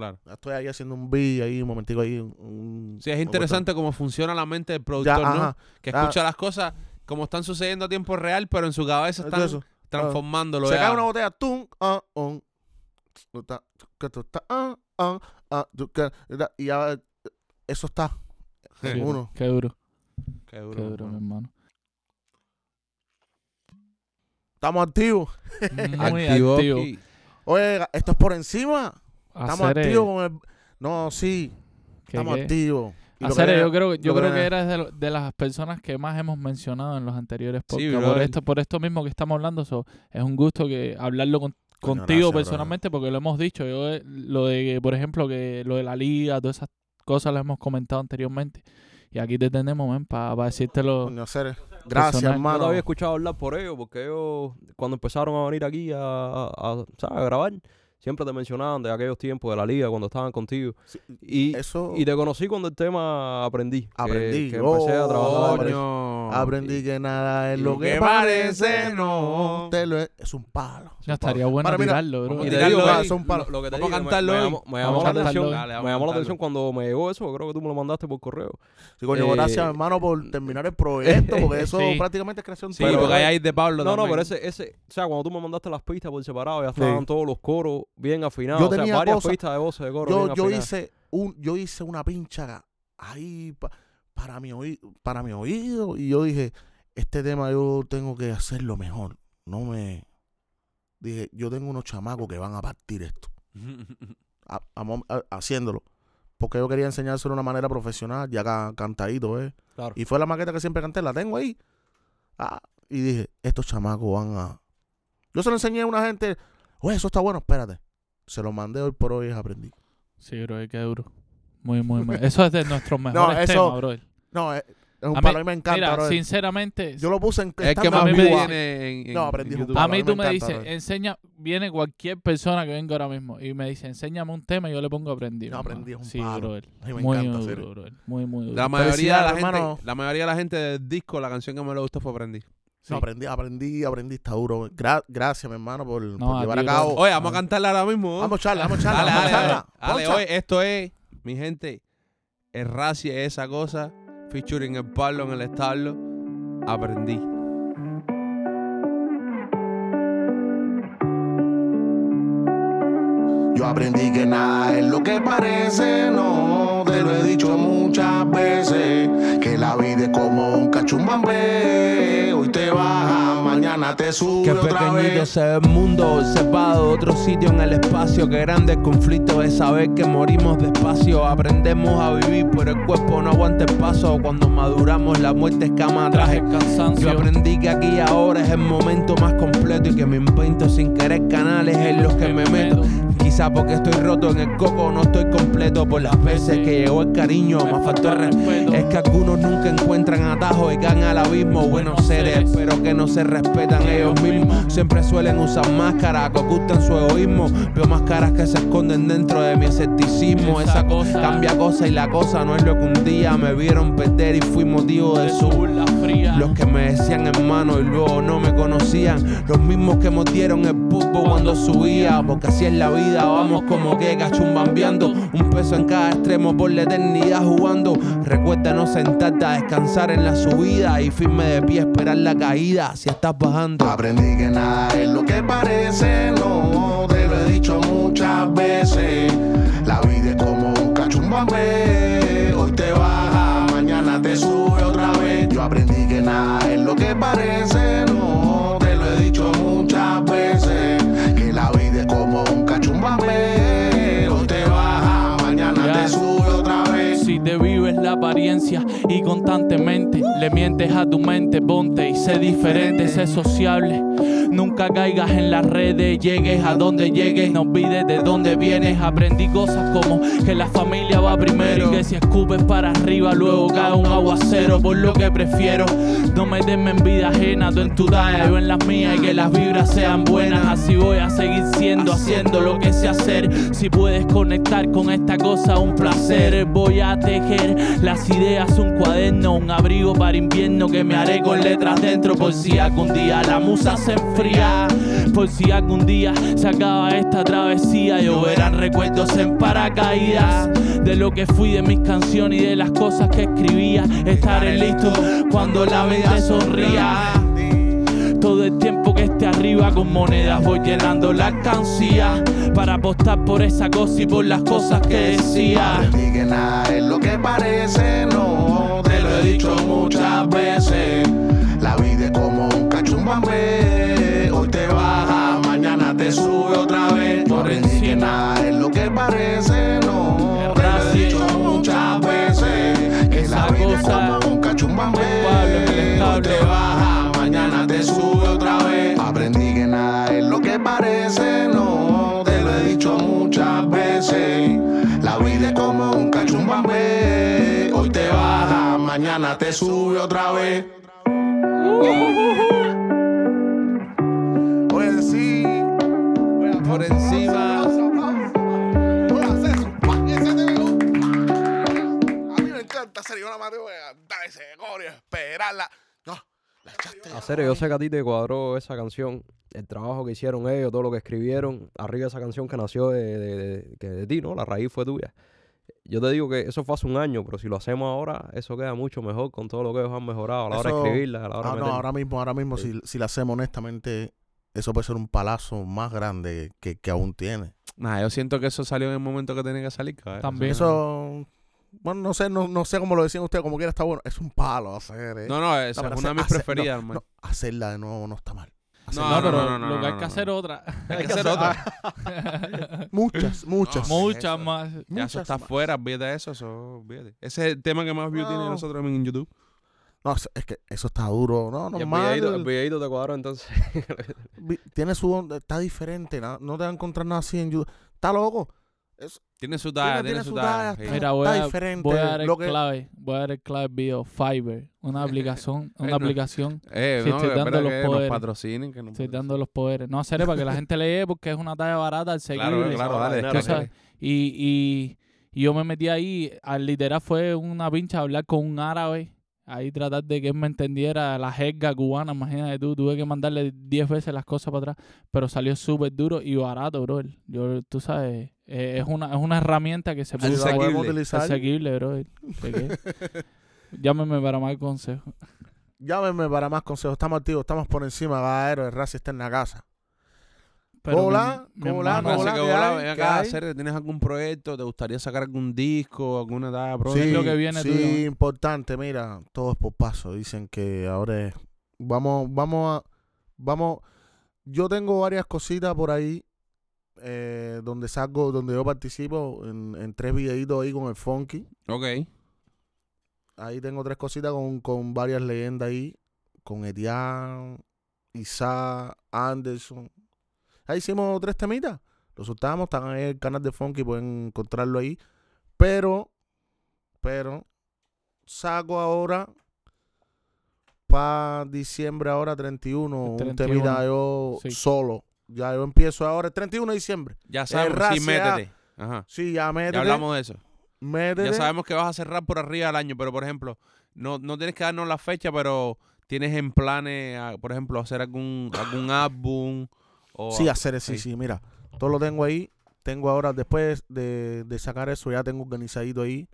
Claro. estoy ahí haciendo un beat ahí, un momentico ahí. Un, Sí, es interesante cómo funciona la mente del productor, Ya, ¿no? ajá. Que escucha las cosas como están sucediendo a tiempo real, pero en su cabeza están transformándolo. Se cae una botella, tum, ah, y ya, eh, eso está Sí. uno. Qué duro. Qué duro, Qué duro, mi hermano. Estamos activos. Muy Activo activo. Oye, esto es por encima. Estamos Hacer, eh, activos con el... No, sí, estamos activos. Hacer, que- yo creo, yo creo que eres de, de las personas que más hemos mencionado en los anteriores Sí, podcasts. por, esto, por esto mismo que estamos hablando, so, es un gusto que hablarlo con- contigo gracias, personalmente porque lo hemos dicho. Yo, eh, lo de, por ejemplo, que lo de la liga, todas esas cosas las hemos comentado anteriormente. Y aquí te tenemos, para decírtelo. Coño, Cere, Gracias, Personal. Yo hermano. te había escuchado hablar por ellos, porque ellos, cuando empezaron a venir aquí a, a- a, ¿sabes? a grabar, siempre te mencionaban de aquellos tiempos de la liga, cuando estaban contigo. Sí, Y, Eso... y te conocí cuando el tema aprendí. que- Aprendí. Que, empecé a Oh, trabajar. aprendí. Coño. Aprendí que nada es lo que, que parece, no. Te lo es, es un palo. Ya estaría palo. bueno mira, tirarlo, bro. Y te digo, hoy. es un palo. Lo, lo que te Vamos a digo, me- cantarlo me, hoy. llamó, me llamó la cantarlo atención. Dale, me llamó la atención cuando me llegó eso, creo que tú me lo mandaste por correo. Sí, coño, Eh, gracias, hermano, por terminar el proyecto, porque eso Sí. prácticamente es creación Sí, tuya. porque ahí hay de Pablo No, no, pero ese, ese, o sea, cuando tú me mandaste las pistas por separado, ya Sí. estaban todos los coros bien afinados, Yo o sea, tenía varias cosas- pistas de voces de coro yo, bien yo afinadas. hice un yo hice una pincha ahí pa- para mi oído para mi oído y yo dije este tema yo tengo que hacerlo mejor. No me dije yo tengo unos chamacos que van a partir esto. A- a haciéndolo. Porque yo quería enseñárselo de una manera profesional ya ca- cantadito eh Claro. y fue la maqueta que siempre canté la tengo ahí. Ah, y dije estos chamacos van a yo se lo enseñé a una gente oye eso está bueno espérate se lo mandé hoy por hoy y aprendí Sí, bro, qué duro. Muy, muy, muy. Eso es de nuestros mejores eso- temas, bro. no es, es un A palo mí me encanta Mira, bro. sinceramente, Yo lo puse en Es que más a mí me tiene en, en- No, aprendí en un a palo, a mí tú me dices, bro. enseña, viene cualquier persona que venga ahora mismo y me dice, enséñame un tema y yo le pongo a aprender. No, aprendí es un Sí, palo. mí me Muy encanta, duro. Muy, muy duro. La mayoría, de la, gente, la mayoría de la gente del disco, la canción que me le gustó fue Aprendí. Sí. No, aprendí, aprendí, aprendí, está duro. Gra- gracias, mi hermano, por, llevar a cabo. Oye, vamos a cantarla ahora mismo. ¿no? Vamos a echarla, vamos a echarla, Dale, vamos dale, dale. echarla. Dale, oye, esto es, mi gente, el racia es esa cosa featuring el Pablo en el establo, aprendí. Yo aprendí que nada es lo que parece, no, te lo he dicho muchas veces, que la vida es como un cachumbambé, hoy te baja, mañana te sube Qué otra pequeñito vez. se ve el mundo, observado de otro sitio en el espacio. Qué grande el conflicto es saber que morimos despacio. Aprendemos a vivir, pero el cuerpo no aguanta el paso. Cuando maduramos, la muerte es cama. Traje cansancio. Yo aprendí que aquí y ahora es el momento más completo y que me invento sin querer canales en los que me meto. Porque estoy roto en el coco, no estoy completo por las veces que llegó el cariño, me faltó el respeto. Es que algunos nunca encuentran atajos y caen al abismo. Buenos seres, pero que no se respetan ellos mismos. Siempre suelen usar máscaras que ocultan su egoísmo. Veo máscaras que se esconden dentro de mi escepticismo. Esa cosa. cambia cosa y la cosa no es lo que un día me vieron perder y fui motivo de su burla fría. los que me decían hermano y luego no me conocían. Los mismos que mordieron el pulpo cuando subía. Porque así es la vida, vamos como que cachumbambeando. Un peso en cada extremo por la eternidad jugando. Recuerda no sentarte a descansar en la subida y firme de pie esperar la caída si estás bajando. Aprendí que nada es lo que parece, no, te lo he dicho muchas veces. La vida es como un cachumbambé, hoy te baja, mañana te sube otra vez. Yo aprendí que nada es lo que parece, no, y constantemente le mientes a tu mente, ponte y sé diferente, sé sociable. Nunca caigas en las redes, llegues a donde llegues, no olvides de dónde vienes. Aprendí cosas como que la familia va primero y que si escupes para arriba luego cae un aguacero. Por lo que prefiero no meterme en vida ajena, tú en tu talla, yo en las mías y que las vibras sean buenas. Así voy a seguir siendo, haciendo lo que sé hacer. Si puedes conectar con esta cosa, un placer. Voy a tejer las ideas, un cuaderno, un abrigo para invierno que me haré con letras dentro. Por si algún día la musa se por si algún día se acaba esta travesía, lloverán recuerdos en paracaídas de lo que fui, de mis canciones y de las cosas que escribía. Estaré listo cuando la vida sonría. Todo el tiempo que esté arriba con monedas voy llenando la alcancía para apostar por esa cosa y por las cosas que decía. Aprendí que nada es lo que parece, no, te lo he dicho muchas veces. La vida es como un baja, te sube otra vez. Yo aprendí que nada es lo que parece, no, te lo he dicho muchas veces. Que la vida es como un cachumbambé, hoy te baja, mañana te sube otra vez. Aprendí que nada es lo que parece, no, te lo he dicho muchas veces. La vida es como un cachumbambé, hoy te baja, mañana te sube otra vez. Oye, me encanta hacer una madre, dar ese corio, esperarla. No, la echaste. A serio, yo sé que a ti te cuadró esa canción, el trabajo que hicieron ellos, todo lo que escribieron, arriba de esa canción que nació de, de, de- que de ti, ¿no? La raíz fue tuya. Yo te digo que eso fue hace un año, pero si lo hacemos ahora, eso queda mucho mejor con todo lo que ellos han mejorado a la hora de escribirla, a la hora Ah, de no, ahora mismo, ahora mismo, si, si la hacemos honestamente, eso puede ser un palazo más grande que, que aún tiene. Nah, yo siento que eso salió en el momento que tenía que salir, cabrón. También. Eso, bueno, no sé, no, no sé cómo lo decían ustedes, como quiera está bueno. Es un palo hacer. eh. No, no, esa No, es una de mis hacer- preferidas, no, hermano. no, hacerla de nuevo no está mal. No, No, pero no, no, lo que no, hay no, que no. hacer otra. Hay que hacer otra. Muchas, muchas. No, Muchas eso. más. Ya eso está más. fuera, olvídate de eso, eso, olvídate. Ese es el tema que más views tiene No. nosotros en YouTube. No, es que eso está duro. No, Y el videíto, el normal. videíto te cuadró entonces. Tiene su onda, está diferente. na- No te va a encontrar nada así en YouTube. Está loco. Es- Tiene su talla, tiene, su talla. sí. está- Mira, voy está a, diferente. voy a dar el Lo que- clave. Voy a dar el clave video. Fiverr. Una aplicación. Una aplicación. Eh, Sí, no, estoy dando los que nos poderes. patrocinen. Que nos Estoy dando los poderes. No, hacer para que la gente lee porque es una talla barata, Claro, asequible. claro, dale. Tú descarga. sabes. Y, y, y yo me metí ahí, al literal fue una pincha a hablar con un árabe, ahí tratar de que él me entendiera la jerga cubana, imagínate tú, tuve que mandarle 10 veces las cosas para atrás, pero salió súper duro y barato, bro. Yo, tú sabes, eh, es una, es una herramienta que se puede utilizar. asequible, bro. Llámeme para más consejos. Llámenme para más consejos. Estamos activos, estamos por encima. Gadero, el Razi está en la casa. Pero Hola, mi- hola, hola. Que, ¿qué hola, hay? Cere, ¿tienes algún proyecto? ¿Te gustaría sacar algún disco? ¿Alguna edad? Sí. lo que viene sí, importante, mira, todo es por paso. Dicen que ahora es- vamos, vamos a, vamos. Yo tengo varias cositas por ahí eh, donde salgo, donde yo participo en, en tres videitos ahí con el Funky. Ok. Ahí tengo tres cositas con, con varias leyendas ahí, con Etienne, Isaac, Anderson. Ahí hicimos tres temitas. Los soltamos, están en el canal de Funky, pueden encontrarlo ahí. Pero, pero, saco ahora para diciembre, ahora 31, El un 31, temita yo sí. solo. Ya yo empiezo ahora, el 31 de diciembre. Ya raza, sí, métete. Ajá. Sí, ya métete. Ya hablamos de eso. métete. Ya sabemos que vas a cerrar por arriba del año, pero por ejemplo, no, no tienes que darnos la fecha, pero tienes en planes, por ejemplo, hacer algún, algún álbum o Sí, hacer sí, sí. sí, mira. Todo lo tengo ahí. Tengo ahora, después de, de sacar eso, ya tengo organizadito ahí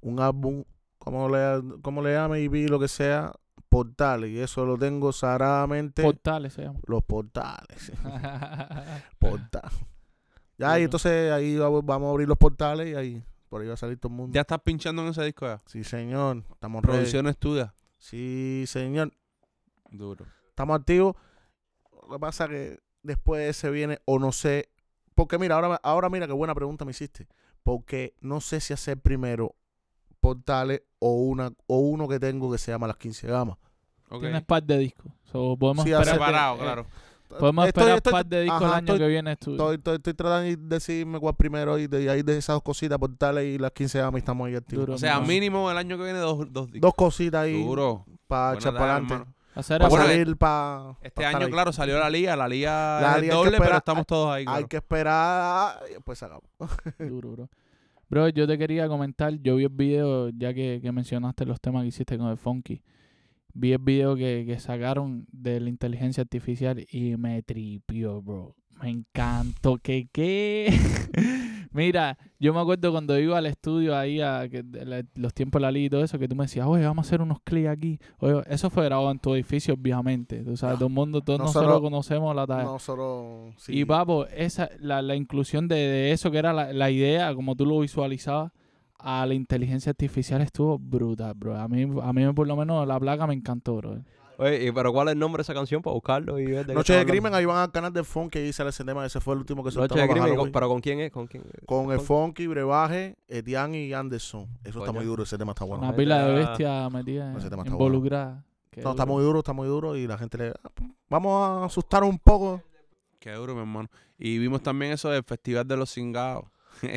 un álbum, como le, como le llame y vi lo que sea, portales. Y eso lo tengo sagradamente. Portales se llama. los portales. portales. Ya, y entonces ahí vamos vamos a abrir los portales y ahí, por ahí va a salir todo el mundo. ya estás pinchando en ese disco ya. Sí, señor. Estamos ready. Producción estudia. Sí, señor. Duro. estamos activos. Lo que pasa que después se viene, o no sé, porque mira, ahora, ahora mira qué buena pregunta me hiciste. Porque no sé si hacer primero portales o una o uno que tengo que se llama las 15 gamas. Ok. Tienes par de discos. So, podemos Sí, esperar. de- eh, claro. Podemos Estoy- esperar estoy- par de discos ajá, el año estoy- que viene. Estoy, estoy- estoy tratando de decidirme cuál primero y de ahí de esas dos cositas, portales y las 15 gamas y estamos ahí activos. Duro, O sea, mínimo el año que viene dos, dos discos. Dos cositas ahí Duro. para echar para adelante. Hacer Para salir para. Este año, claro, salió la liga. La liga La liga que doble, pero estamos todos ahí. Hay que esperar y después sacamos. Duro, bro. Bro, yo te quería comentar, yo vi el video, ya que, que mencionaste los temas que hiciste con el Funky. Vi el video que, que sacaron de la inteligencia artificial y me tripió, bro. Me encantó. ¿Qué qué? Mira, yo me acuerdo cuando iba al estudio ahí a que los tiempos de la liga y todo eso, que tú me decías, oye, vamos a hacer unos clics aquí. Oye, eso fue grabado en tu edificio, obviamente. Tú sabes, No. todo el mundo, todos Nosotros- nosotros conocemos la talla. Nosotros. sí. Y papo, esa, la, la inclusión de, de eso que era la, la idea, como tú lo visualizabas, a la inteligencia artificial estuvo brutal, bro. A mí, a mí por lo menos la placa me encantó, bro. Oye, ¿y pero cuál es el nombre de esa canción para buscarlo y ver de Noche de Crimen, ahí van al canal de Funky y sale ese tema. Ese fue el último que Noche soltamos de para Crimen, ¿y con-. ¿pero con quién es? ¿Con quién? Con el con- Funky, Brebaje, Etienne y Anderson. Eso está muy duro, ese tema está bueno. Una pila de metidas, Ese tema está involucradas. Qué No, está muy duro, está muy duro y la gente le... Vamos a asustar un poco. Qué duro, mi hermano. Y vimos también eso del Festival de los Cingados.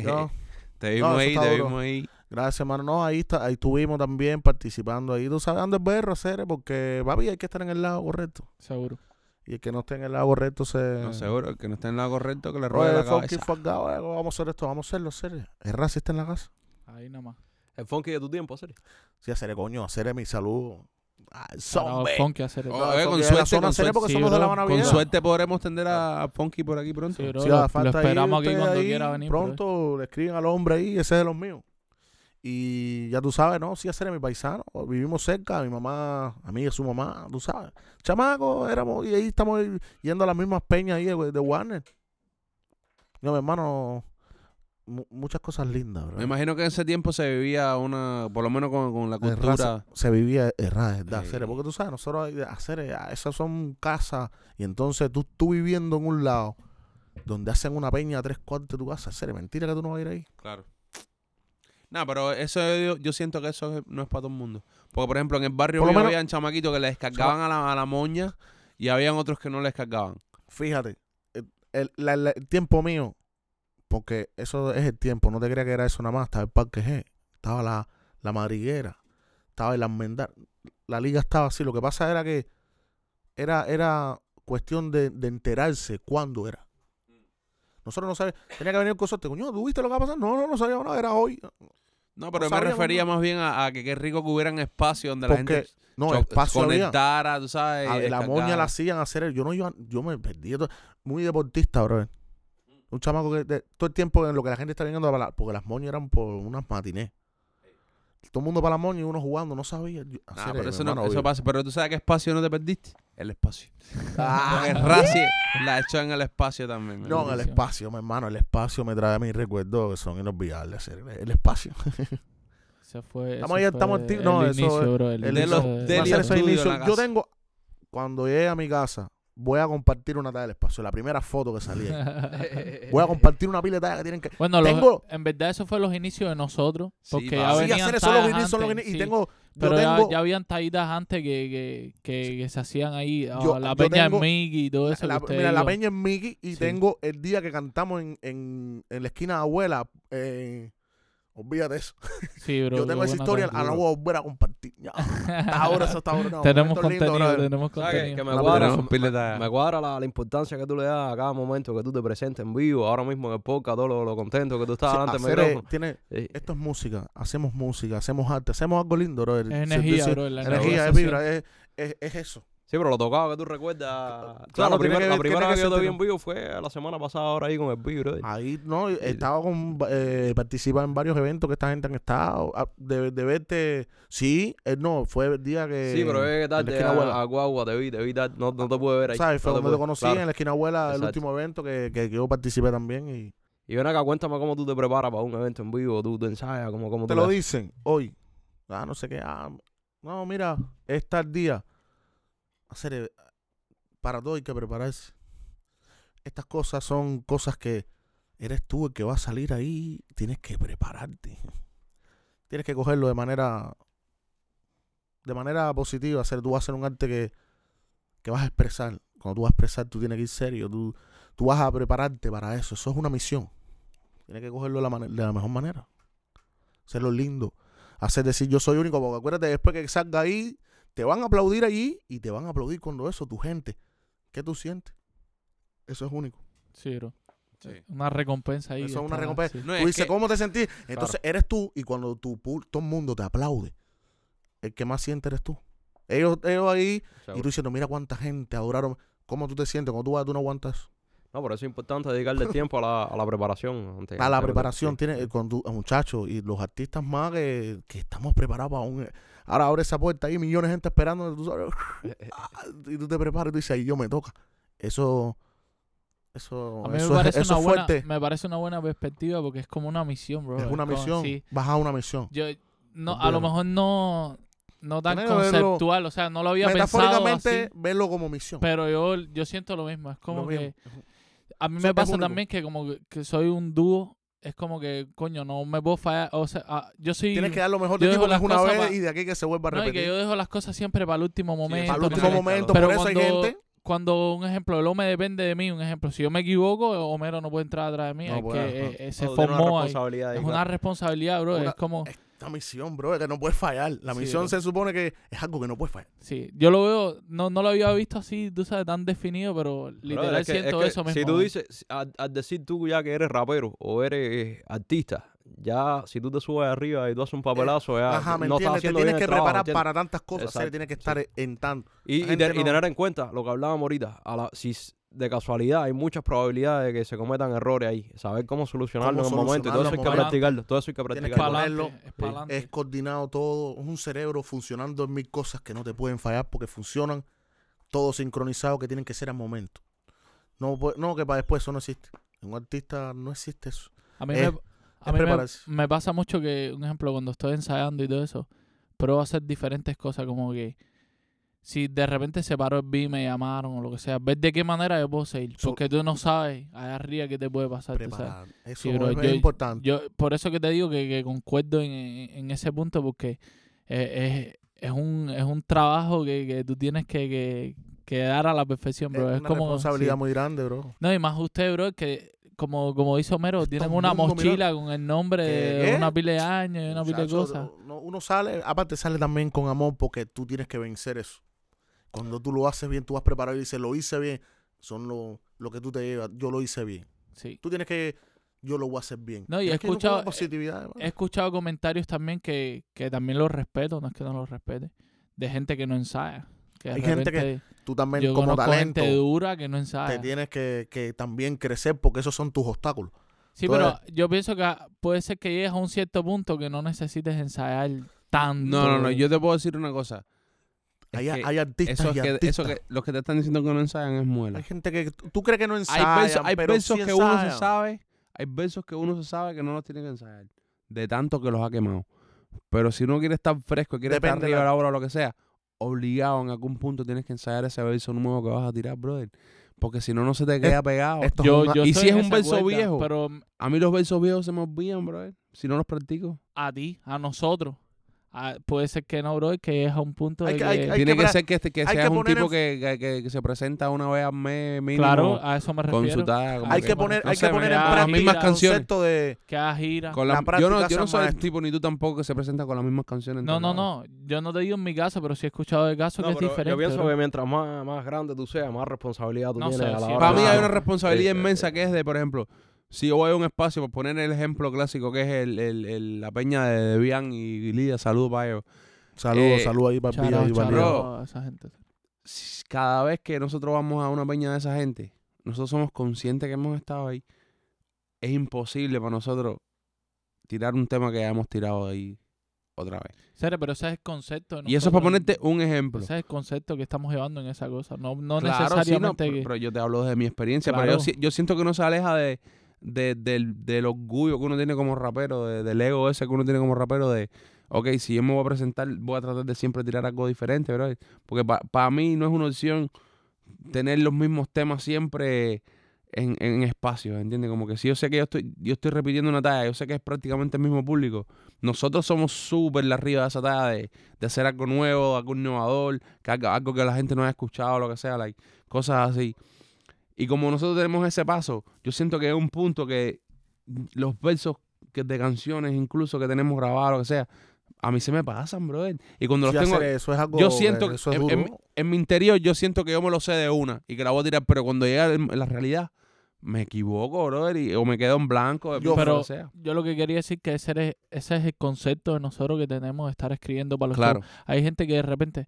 ¿no? te vimos ahí, te duro. vimos ahí. Gracias, hermano. No, ahí, está, ahí estuvimos también participando ahí. Tú sabes, ando el berro, hacer, porque, papi, hay que estar en el lado correcto. Seguro. Y el que no esté en el lado correcto se... No, seguro, el que no esté en el lado correcto, que le Oye, robe la Funky cabeza. Eh, vamos a hacer esto, vamos a hacerlo, hacer. El Razi está en la casa. Ahí nomás. El funky de tu tiempo, serio. Sí, hacer coño, hacer mi saludo. Ah, funky hacer Oh, eh, con es suerte, la zona con seria suerte, porque sí, somos de la bro. Habana Con Vieja. suerte podremos tender a, a Funky por aquí pronto. Sí, bro, Sí, lo, lo esperamos aquí cuando ahí, quiera venir. Pronto le escriben al hombre ahí, ese es de los míos. Y ya tú sabes, ¿no? Sí, hacer mi paisano. Vivimos cerca, mi mamá, a mí y su mamá, tú sabes. Chamaco, éramos, y ahí estamos yendo a las mismas peñas ahí de, de Warner. No, mi hermano, mu- muchas cosas lindas, bro. Me imagino que en ese tiempo se vivía una, por lo menos con, con la cultura. raza, se vivía errada, ¿verdad? Hacer, porque tú sabes, nosotros hacer, esas son casas, y entonces tú, tú viviendo en un lado donde hacen una peña a tres cuartos de tu casa, hacer, mentira que tú no vas a ir ahí. Claro. No, pero eso yo, yo siento que eso es- no es para todo el mundo. Porque, por ejemplo, en el barrio mío menos- habían chamaquitos que le descargaban a la, a la moña y habían otros que no les descargaban. Fíjate, el, el- la- la- el tiempo mío, porque eso es el tiempo, no te creas que era eso nada más, estaba el Parque G, estaba la, la madriguera, estaba el almendar, la liga estaba así, lo que pasa era que era, era cuestión de, de enterarse cuándo era. Nosotros no sabíamos, tenía que venir el consorte, coño, ¿tú viste lo que va a pasar? No, no, no sabíamos nada, era hoy. No, pero No me refería más bien a, a que qué rico que hubieran espacio donde la gente No, espacio había. conectara, tú sabes. A ver, la moña la hacían hacer. Yo no iba, yo me perdí. Muy deportista, bro. Un chamaco que de- todo el tiempo en lo que la gente está viendo, porque las moñas eran por unas matinés. Todo el mundo para la moña y uno jugando, no sabía. Hacer, pero eso, no, eso pasa. Pero tú sabes qué espacio no te perdiste. El espacio. Ah, Porque la echó en el espacio también. no, en el espacio, mi hermano, el espacio me trae mis recuerdos que son inolvidables. El, el espacio. Se fue. Estamos ahí, estamos activos. No, el eso inicio, es- bro, el el de los- de- de a Yo tengo, cuando llegue a mi casa, voy a compartir una talla del espacio. La primera foto que salí. ahí. Voy a compartir una pila de tallas que tienen que. Bueno, los- Tengo- en verdad eso fue los inicios de nosotros. Sí, Porque ya Sí, Sí, venían hacer eso, los son los inicios. Y sí. tengo. Pero ya, tengo. ya habían tallitas antes que, que, que, que se hacían ahí. ah, Yo- la yo peña tengo- en Miggy y todo eso. la, que usted mira, la peña en Mickey y Sí. tengo el día que cantamos en, en, en la esquina de abuela. eh, olvídate eso. Sí, bro, Yo tengo esa historia, tarde. a la voy a volver a compartir. Ya. Ahora, eso está ahora. no, tenemos contenido, brother. tenemos contenido. Que me La cuadra, me cuadra la, la importancia que tú le das a cada momento que tú te presentes en vivo, ahora mismo en el podcast, todo lo, lo contento que tú estás Sí, delante del hacer, eh, tiene, Sí. esto es música, hacemos música, hacemos arte, hacemos algo lindo, brother. Es energía, bro. La energía, es vibra, es, es, es eso. Sí, pero lo tocado que tú recuerdas. Claro, Claro, la primera, que la primera que que yo te vi en vivo fue la semana pasada ahora ahí con el bro. Ahí, no, he estado con, eh, participa en varios eventos que esta gente han estado, ah, de, de verte, sí, eh, no, fue el día que... Sí, pero es que en la tarde esquina a, a Guagua te vi, te vi, tar- no, no te pude ver ahí. ¿Sabes? Fue no te donde te pude- conocí claro. en la esquina abuela, el último evento que, que, yo participé también y... Y ven acá, cuéntame cómo tú te preparas para un evento en vivo, tú te ensayas, cómo, cómo te tú lo dicen hoy. Ah, no sé qué. Ah, no, mira, es tal día. Hacer, eh, para todo hay que prepararse. Estas cosas son cosas que eres tú el que va a salir ahí. Tienes que prepararte. Tienes que cogerlo de manera de manera positiva. Hacer, tú vas a hacer un arte que, que vas a expresar. Cuando tú vas a expresar, tú tienes que ir serio. Tú, tú vas a prepararte para eso. Eso es una misión. Tienes que cogerlo de la, de la mejor manera. Hacerlo lindo. Hacer decir yo soy único. Porque acuérdate, después que salga ahí, te van a aplaudir allí y te van a aplaudir cuando eso, tu gente. ¿Qué tú sientes? Eso es único. Sí, bro. Sí. Una recompensa ahí. Eso es una recompensa. sí. No, tú es dices, que- ¿cómo te sentís? Entonces eres tú y cuando tu, todo el mundo te aplaude, el que más siente eres tú. Ellos, ellos ahí y tú diciendo, mira cuánta gente adoraron. ¿Cómo tú te sientes? Cuando tú vas, tú no aguantas. No, por eso es importante dedicarle tiempo a la, a la preparación. antes- A la antes preparación, tiene, eh, cuando muchachos, y los artistas más que, que estamos preparados para un... Ahora abre esa puerta ahí, millones de gente esperando, tú sabes, ah, y tú te preparas y tú dices, ahí yo me toca. Eso, eso, A mí me eso, es- parece, eso una buena, fuerte. me parece una buena perspectiva porque es como una misión, bro. es una como- misión, sí. vas a una misión. Yo, no, a lo mejor no, no tan Tienes que verlo- conceptual, o sea, no lo había pensado Metafóricamente, verlo como misión. pero yo, yo siento lo mismo. Es Lo como mismo. A mí me es pasa único. también que como que- que soy un dúo, es como que, coño, no me puedo fallar, o sea, ah, yo soy... Tienes que dar lo mejor de ti porque es una vez pa- y de aquí que se vuelva a no, y repetir. que yo dejo las cosas siempre para el último momento. Al no último sé qué. momento, Pero por eso hay cuando- gente... Cuando, un ejemplo, el me depende de mí, un ejemplo, si yo me equivoco, Homero no puede entrar atrás de mí, No es puede, que eh, eh, se No, tiene una formó ahí. Es claro. una responsabilidad, bro. Una- es como... Esta misión, bro, que no puedes fallar. La misión se supone que es algo que no puedes fallar. Sí, yo lo veo, no, no lo había visto así, tú sabes, tan definido, pero literal es que- siento es que eso mismo. Si tú ¿eh? dices, al, al decir tú ya que eres rapero o eres eh, artista, ya si tú te subes arriba y tú haces un papelazo, ya Ajá, ¿me no estás entiendes? Te haciendo tienes bien que el trabajo, preparar ¿entiendes? para tantas cosas. Exacto, serio, tienes que estar en tanto. Y, y, tener en cuenta lo que hablábamos ahorita, a la, si de casualidad hay muchas probabilidades de que se cometan errores ahí, saber cómo solucionarlo Cómo en el momento y todo eso hay que practicarlo, todo eso hay que Tienes que Es practicarlo. pa'lante, ponerlo, es sí. pa'lante. Es coordinado todo. Es un cerebro funcionando en mil cosas que no te pueden fallar porque funcionan todos sincronizados que tienen que ser al momento. No, pu- no que para después eso no existe. En un artista no existe eso. A mí, es- me, a es mí me, prepararse. me pasa mucho que, un ejemplo, cuando estoy ensayando y todo eso, pruebo a hacer diferentes cosas, como que si de repente se paró el beat, me llamaron o lo que sea, ver de qué manera yo puedo seguir. So- porque tú no sabes allá arriba qué te puede pasar. tú sabes. Eso Sí, bro, es, yo- importante. Yo, por eso que te digo que, que concuerdo en, en- ese punto, porque eh, es, es, un, es un trabajo que, que tú tienes que, que, que dar a la perfección, bro. es Es, una como. responsabilidad sí. muy grande, bro. No, y más usted, bro, que como, como dice Homero, tienen un una mochila con el nombre de ¿Qué? una pila de años y una pila de cosas. no- uno sale, aparte sale también con amor porque tú tienes que vencer eso. Cuando tú lo haces bien, tú vas preparado y dices, lo hice bien, son lo, lo que tú te llevas, yo lo hice bien. Sí. Tú tienes que, yo lo voy a hacer bien. No, y he escuchado- una positividad, He escuchado comentarios también que, que también los respeto, no es que no los respete, de gente que no ensaya. Que Hay gente que Tú también yo como talento gente dura que no te ensaya. tienes que, que también crecer porque esos son tus obstáculos. Sí, Tú pero eres- yo pienso que puede ser que llegues a un cierto punto que no necesites ensayar tanto. No, no, no. Yo te puedo decir una cosa. Hay, que hay artistas eso, y que, artistas. eso que los que te están diciendo que no ensayan es muela. Hay gente que tú crees que no Hay ensayan, versos, hay pero versos sí que uno se sabe, hay versos que uno se sabe que no los tiene que ensayar, de tanto que los ha quemado. Pero si uno quiere estar fresco, quiere estar arriba la- de la hora o lo que sea, obligado en algún punto tienes que ensayar ese verso nuevo que vas a tirar, brother. Porque si no, no se te queda pegado. Esto es Yo, una- yo ¿Y si es un verso viejo? Pero A mí los versos viejos se me olvidan, brother. Si no los practico. a ti, a nosotros. A- puede ser que no, bro, que es a un punto Hay de que- que... hay- hay Tiene que, ser que, este- que seas un tipo en- que, que, que- que se presenta una vez al mes mínimo claro, a eso me refiero. Hay que- que poner, no hay sé, que poner en las práctica mismas canciones. concepto de Que haga gira. Con La la- yo no, yo no soy el tipo ni tú tampoco que se presenta con las mismas canciones. No, no, no. Yo no te digo en mi caso, pero sí he escuchado de casos No, que es diferente. Yo pienso bro. que mientras más, más grande tú seas, más responsabilidad tú No tienes sé, a la sí, hora Para mí hay una responsabilidad inmensa que es de, por ejemplo, si yo voy a un espacio, por poner el ejemplo clásico que es el, el- el- la peña de Debian y Lidia, saludos para ellos. saludos, Eh, saludos ahí para out, y shout Valía. Bro. out a esa gente. Cada vez que nosotros vamos a una peña de esa gente, nosotros somos conscientes que hemos estado ahí. Es imposible para nosotros tirar un tema que ya hemos tirado ahí otra vez. Serio, pero ese es el concepto. Y eso es para ponerte un ejemplo. Ese es el concepto que estamos llevando en esa cosa. No, no Claro, sí, no, necesariamente pero, pero yo te hablo de mi experiencia. Pero Claro. yo, si- yo siento que no se aleja de, de- del, del orgullo que uno tiene como rapero, de- del ego ese que uno tiene como rapero de, ok, si yo me voy a presentar, voy a tratar de siempre tirar algo diferente, bro. Porque para mí no es una opción tener los mismos temas siempre en, en espacios, ¿entiendes? Como que si yo sé que yo estoy, yo estoy repitiendo una talla, yo sé que es prácticamente el mismo público, nosotros somos súper arriba de esa talla de, de hacer algo nuevo, algo innovador, que algo que la gente no haya escuchado, lo que sea, like, cosas así. Y como nosotros tenemos ese paso, yo siento que es un punto que los versos que de canciones incluso que tenemos grabados, lo que sea, a mí se me pasan, brother. Y cuando Sí, los tengo, hacer eso es algo yo siento que eso es en, duro. en- en mi interior yo siento que yo me lo sé de una y que la voy a tirar, pero cuando llega la realidad me equivoco, brother, y, o me quedo en blanco, Yo- pero lo sea. yo lo que quería decir que ese es, ese es el concepto de nosotros que tenemos de estar escribiendo para los Claro. shows. Hay gente que de repente...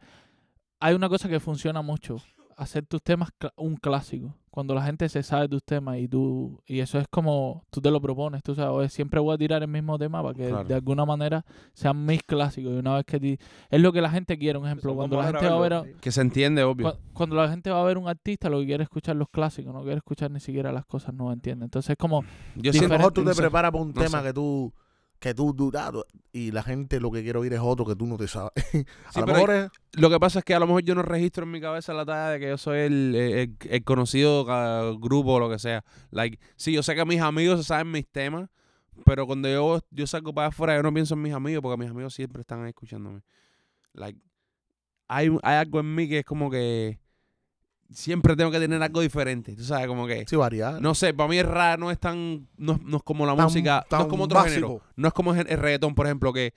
Hay una cosa que funciona mucho. Hacer tus temas cl- un clásico. Cuando la gente se sabe tus temas y tú... Y eso es como... Tú te lo propones. Tú sabes, "Oye, siempre voy a tirar el mismo tema para que Claro. de alguna manera sean mis clásicos. Y una vez que... ti- Es lo que la gente quiere. Un ejemplo. Cuando la gente va a de ver... Que se entiende, obvio. Cu- Cuando la gente va a ver un artista, lo que quiere es escuchar los clásicos, no quiere escuchar ni siquiera las cosas nuevas, ¿entiendes? Entonces es como, Yo Si a lo siento- mejor tú te sé. preparas para un no tema sé. que tú que tú dudado y la gente lo que quiere oír es otro que tú no te sabes. Sí, a lo pero mejor es Lo que pasa es que a lo mejor yo no registro en mi cabeza la talla de que yo soy el, el- el conocido grupo o lo que sea. Like, sí, yo sé que mis amigos saben mis temas, pero cuando yo, yo salgo para afuera, yo no pienso en mis amigos porque mis amigos siempre están ahí escuchándome. Like, hay, hay algo en mí que es como que siempre tengo que tener algo diferente. Tú sabes, como que. sí variar. No sé, para mí el rap no es tan. No, es- no es como la Tan- música. no es como otro básico. género. No es como el, el reggaetón, por ejemplo, que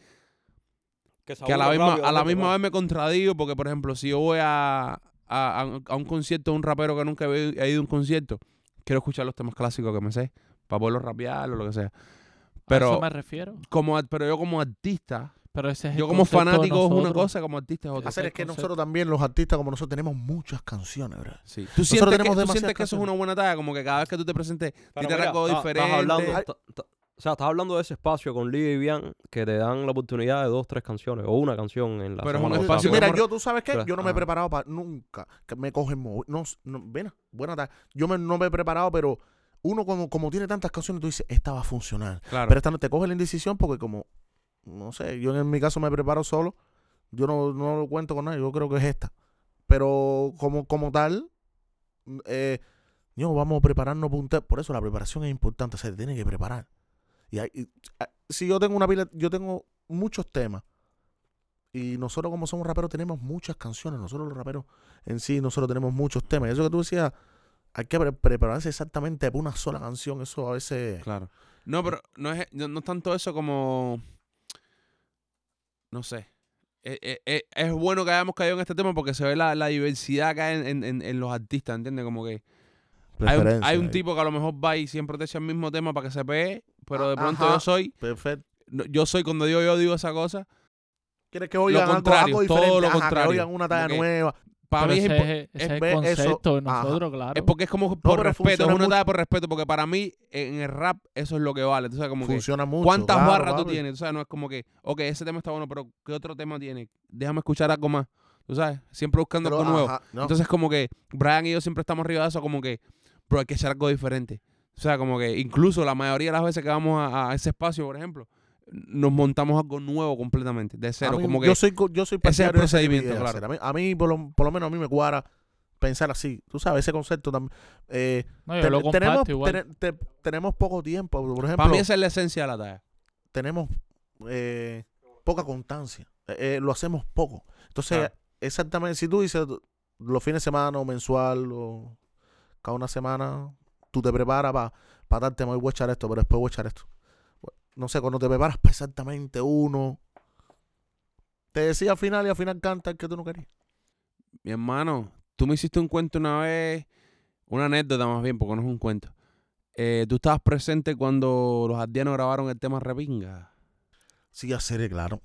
Que, que a la misma, a la misma vez me contradigo porque, por ejemplo, si yo voy a, a, a- a un concierto de un rapero que nunca he, ido a un concierto, quiero escuchar los temas clásicos que me sé para poderlos rapear o lo que sea. a eso Pero, me refiero. como, pero yo como artista, Pero ese es el yo como fanático es una cosa, como artista es otra. Hacer es que nosotros también, los artistas como nosotros, tenemos muchas canciones, bro. Sí. ¿Tú, sientes que, tenemos tú sientes que eso es una buena talla? Como que cada vez que tú te presentes, mira, algo diferente. Hablando, o sea, estás hablando de ese espacio con Lidia y Bian que te dan la oportunidad de dos, tres canciones o una canción en la Pero es un espacio Mira, yo, tú sabes qué, yo no me he preparado para nunca que me cogen no, no, ven, buena tarde. Yo me- no me he preparado, pero uno como, como tiene tantas canciones, tú dices, esta va a funcionar. Claro. Pero esta no te coge la indecisión porque como, no sé, yo en mi caso me preparo solo. Yo no, no lo cuento con nadie, yo creo que es esta. Pero como, como tal, eh, yo, vamos a prepararnos para un Por eso la preparación es importante, se tiene que preparar. Y, hay- ah, si yo tengo una pila, yo tengo muchos temas. Y nosotros como somos raperos tenemos muchas canciones. Nosotros los raperos en sí, nosotros tenemos muchos temas. Eso que tú decías, hay que pre- prepararse exactamente para una sola canción. Eso a veces... Claro. No, pero no es, no es tanto eso como. No sé. Eh, eh, eh, es bueno que hayamos caído en este tema porque se ve la, la diversidad hay en, en- en- los artistas, ¿entiendes? Como que hay un, hay un tipo que a lo mejor va y siempre te echa el mismo tema para que se pegue, pero de Ah, pronto ajá. yo soy, Perfecto. yo soy cuando digo yo digo esa cosa, ¿Quieres que oigan algo, contrario, algo todo diferente? lo Ajá, contrario. Que oigan una talla nueva. Para Pero mí es, ese, es, ese es el eso, concepto de ajá. nosotros, claro. es porque es como por respeto, es una etapa por respeto, porque para mí en el rap eso es lo que vale. Tú sabes, como que Funciona mucho. ¿Cuántas claro, barras tú tienes? Tú sabes, no es como que, ok, ese tema está bueno, pero ¿qué otro tema tiene? Déjame escuchar algo más. Tú sabes, siempre buscando Pero, algo nuevo. no. Entonces, como que Brian y yo siempre estamos arriba de eso, como que, bro, hay que hacer algo diferente. O sea, como que incluso la mayoría de las veces que vamos a, a ese espacio, por ejemplo, nos montamos algo nuevo completamente, de cero. mí- como que yo soy yo soy ese es el procedimiento, claro. A mí, a mí, por, lo, por lo menos a mí me cuadra pensar así. Tú sabes, ese concepto también. Eh, no, yo ten- lo tenemos, comparto igual. ten- te- tenemos poco tiempo. Por ejemplo, para mí esa es la esencia de la talla. tenemos eh, poca constancia. Eh, eh, lo hacemos poco. Entonces, Claro. exactamente, si tú dices los fines de semana o mensual o cada una semana, tú te preparas para pa darte, voy a echar esto, pero después voy a echar esto. No sé, cuando te preparas para exactamente uno, te decía al final y al final canta el que tú no querías. Mi hermano, tú me hiciste un cuento una vez, una anécdota más bien, porque no es un cuento. Eh, tú estabas presente cuando los ardianos grabaron el tema Repinga. Sí, hacer claro.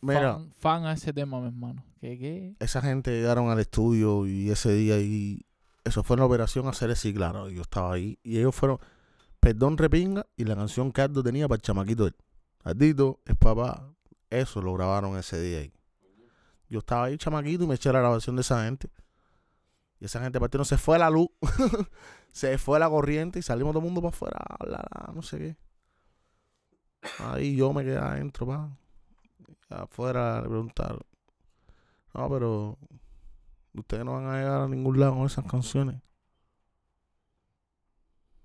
Mira, fan, fan a ese tema, mi hermano. ¿Qué, qué? esa gente llegaron al estudio y ese día y eso fue en la operación hacer sí, claro, yo estaba ahí y ellos fueron Perdón Repinga y la canción que Aldo tenía para el chamaquito él. Ardito es papá, eso lo grabaron ese día ahí. Yo estaba ahí chamaquito y me eché la grabación de esa gente. Y esa gente partió, no se fue la luz, se fue la corriente y salimos todo el mundo para afuera, no sé qué. Ahí yo me quedé adentro, pa. Afuera le preguntaron. No, pero ustedes no van a llegar a ningún lado con esas canciones.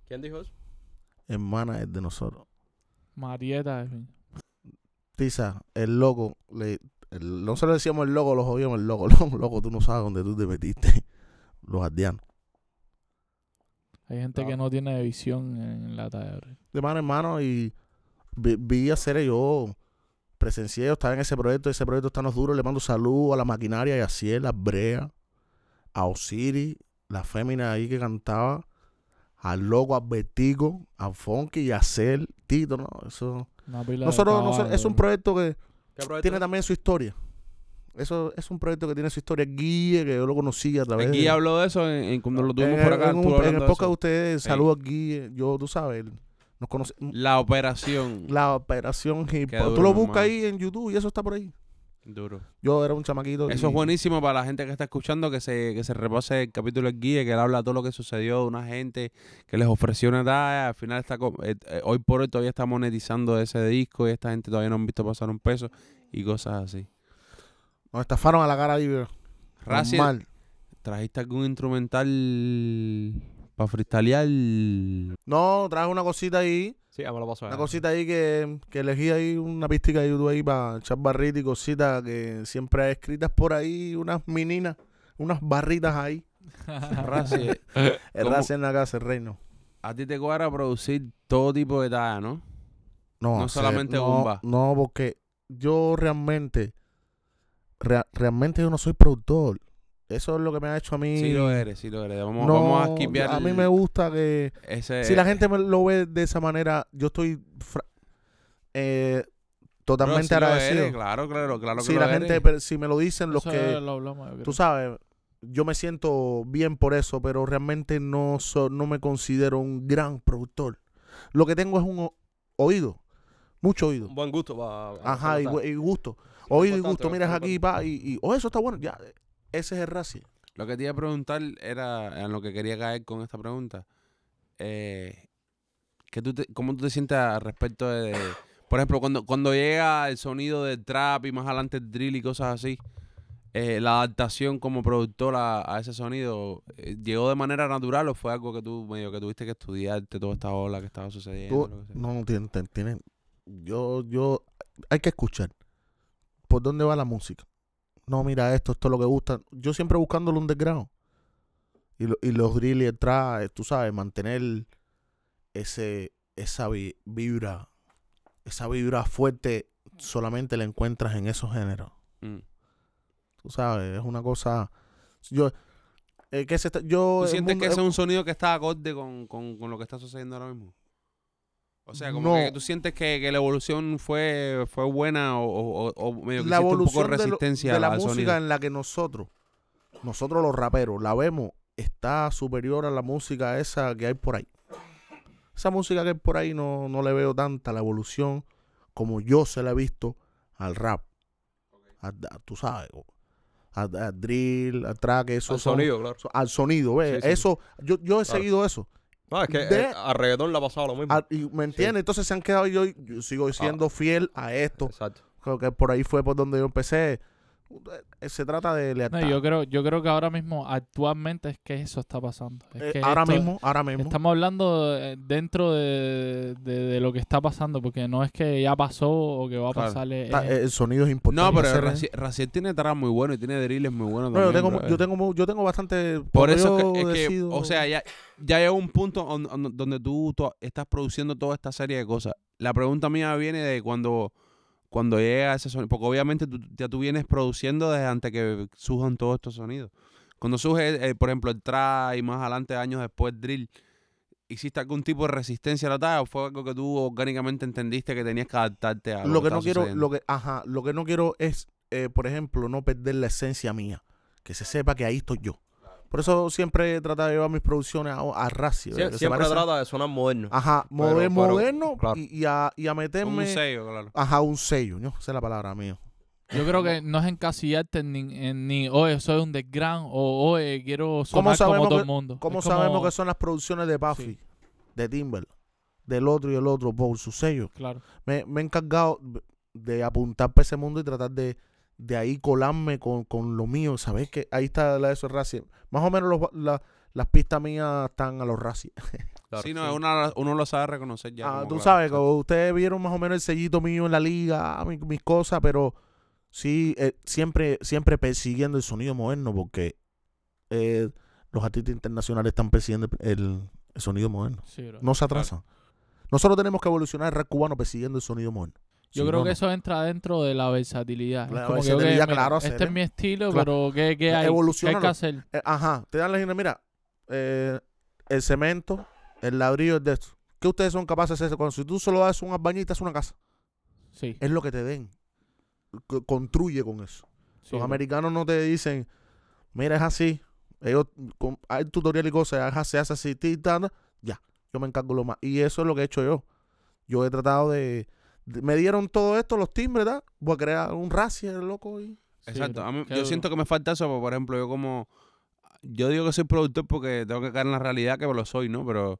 ¿Quién dijo eso? Hermana es de nosotros. Marieta. en fin. Tiza, el loco, le, el- nosotros decíamos el loco, lo jodíamos el loco. Loco, loco, tú no sabes dónde tú te metiste. Los ardianos. Hay gente que no tiene visión en la bro. De mano en mano y vi, vi hacer yo. Presencié, yo estaba en ese proyecto. Ese proyecto está nos duro. Le mando salud a la maquinaria y a Ciel, a Brea, a Osiris, la fémina ahí que cantaba, al loco, a Vertigo, a Funky y a Cel, Tito, ¿no? Eso. Nosotros, caballo, nosotros- es un proyecto que ¿Qué proyecto tiene también su historia. Eso es un proyecto que tiene su historia. Guille, que yo lo conocí a través Aquí de. habló de eso en, en cuando lo tuvimos en, por el- acá. en un- el podcast de ustedes, saludos a Guille. Yo, tú sabes, él nos conoce. La operación. La operación hip hop. Tú lo buscas ahí en YouTube y eso está por ahí. Duro. Yo era un chamaquito. Eso y- es buenísimo para la gente que está escuchando, que se, que se repase el capítulo del guía, que él habla de todo lo que sucedió, de una gente que les ofreció una talla, al final está eh, eh, hoy por hoy todavía está monetizando ese disco y esta gente todavía no han visto pasar un peso y cosas así. Nos estafaron a la cara. Razi, Normal. ¿trajiste algún instrumental para freestylear? No, traje una cosita ahí. Sí, ya me lo paso. Una cosita ahí que, que elegí ahí, una pistica de YouTube ahí para echar barritas y cositas que siempre hay escritas por ahí, unas meninas, unas barritas ahí. El raza en la casa, el reino. a ti te cuadra producir todo tipo de talla, ¿no? No, No solamente no, bomba. No, porque yo realmente, rea- realmente yo no soy productor. Eso es lo que me ha hecho a mí. Sí lo eres, sí lo eres. Vamos, No, vamos a skipear a mí me gusta que ese... si la gente me lo ve de esa manera, yo estoy fra- eh, totalmente agradecido. eres, claro, claro, claro si la gente, pero si me lo dicen los Eso que, lo hablamos, tú sabes, yo me siento bien por eso, pero realmente no so- no me considero un gran productor. Lo que tengo es un oído, mucho oído. Un buen gusto para. Ajá, y, gu- y gusto. Oído y gusto, miras aquí, pa, y, y, oh, eso está bueno, ya, ese es el raci. Lo que te iba a preguntar era, en lo que quería caer con esta pregunta, eh, ¿qué tú te- ¿cómo tú te sientes al respecto de, de- por ejemplo, cuando, cuando llega el sonido del trap y más adelante el drill y cosas así, eh, la adaptación como productor a, a ese sonido, eh, ¿llegó de manera natural o fue algo que tú medio que tuviste que estudiarte toda esta ola que estaba sucediendo? Tú- que no, tienen, tienen- tienen- yo, yo, hay que escuchar. ¿Por dónde va la música? No, mira esto, esto es lo que gusta. Yo siempre buscando el underground. Y, lo- y los drill y el tú sabes, mantener ese, esa vi- vibra, esa vibra fuerte solamente la encuentras en esos géneros. Mm. Tú sabes, es una cosa. Yo, eh, que se está- yo, ¿Tú el sientes mundo- que ese es un sonido que está acorde con, con, con lo que está sucediendo ahora mismo? O sea, como No. que tú sientes que, que la evolución fue, fue buena o, o, o- o medio que la un poco evolución de lo- resistencia de la al música sonido. en la que nosotros nosotros los raperos la vemos, está superior a la música esa que hay por ahí. Esa música que hay por ahí no, no le veo tanta la evolución como yo se la he visto al rap. A- a- tú sabes, a, a drill, a track, eso Al son- sonido, claro. al sonido, ¿ves? Sí, sí, sí. Eso, yo, yo he Claro. seguido eso. No, es que De- eh, a reggaetón le ha pasado lo mismo. Al- y, ¿Me entiendes? Entonces se han quedado yo, yo sigo siendo fiel a esto. Exacto. Creo que por ahí fue por donde yo empecé. Eh, Se trata de No, lealtad. yo creo, yo creo que ahora mismo, actualmente, es que eso está pasando. Es Eh, que ahora esto- mismo, ahora mismo. Estamos hablando eh, dentro de, de- de lo que está pasando, porque no es que ya pasó o que va a Claro. pasar. es- Está- es- el sonido es importante. No, pero Raciel, Raciel tiene trap muy bueno y tiene drills muy buenos No, yo tengo, yo tengo, yo tengo bastante. Por eso yo que, es que, o sea, ya, ya llega un punto on- on- donde tú, tú estás produciendo toda esta serie de cosas. La pregunta mía viene de cuando, cuando llega ese sonido, porque obviamente tú, ya tú vienes produciendo desde antes que surjan todos estos sonidos. Cuando surge, eh, por ejemplo, el trap y más adelante, años después, drill, ¿hiciste algún tipo de resistencia a la talla o fue algo que tú orgánicamente entendiste que tenías que adaptarte a lo, lo que no quiero, sucediendo? lo que, ajá, lo que no quiero es, eh, por ejemplo, no perder la esencia mía. Que se sepa que ahí estoy yo. Por eso siempre he tratado de llevar mis producciones a, a siempre parezca- trata de sonar moderno. Ajá, moder- pero- moderno claro. y, y a, y a Con un meterme. sello, claro. Ajá, un sello, ¿no? Esa es la palabra mía. yo creo que no es encasillarte en ni, en ni oye, soy un desgran o oye, quiero ¿Cómo sonar como todo que- el mundo. ¿Cómo Es como- sabemos que son las producciones de Puffy, Sí. de Timber, del otro y el otro por su sello? Claro. Me, me he encargado de apuntar para ese mundo y tratar de, de ahí colarme con, con lo mío. ¿Sabes que Ahí está la de esos. Más o menos los- la- las pistas mías están a los Raci. Claro, sí, no, Uno, uno lo sabe reconocer ya. Ah, tú claro, sabes, exacto. como ustedes vieron más o menos el sellito mío en la liga, ah, mi- mis, cosas, pero sí, eh, siempre, siempre persiguiendo el sonido moderno, porque eh, los artistas internacionales están persiguiendo el, el sonido moderno. Sí. No se atrasan. Nosotros tenemos que evolucionar el rap cubano persiguiendo el sonido moderno. Yo creo no, que no. eso entra dentro de la versatilidad. La Es como que, versatilidad, mira, claro, Este hacer, es mi estilo, Claro. pero ¿qué, qué hay? ¿Qué hay que hacer? Eh, ajá, te dan la idea, mira, eh, el cemento, el ladrillo es de esto. ¿Qué ustedes son capaces de hacer? Cuando si tú solo das un albañil, te haces una casa. Sí. Es lo que te den. C- Construye con eso. sí, Los bro. americanos no te dicen, mira, es así. Ellos, con- hay tutorial y cosas, es se hace así, ti, ta, ta, ya. Yo me encargo lo más. Y eso es lo que he hecho yo. Yo he tratado de. Me dieron todo esto, los timbres, ¿verdad? Voy a crear un racia, loco. Y, Exacto. A mí- yo duro. siento que me falta eso, porque, por ejemplo, yo como... Yo digo que soy productor porque tengo que caer en la realidad que lo soy, ¿no? Pero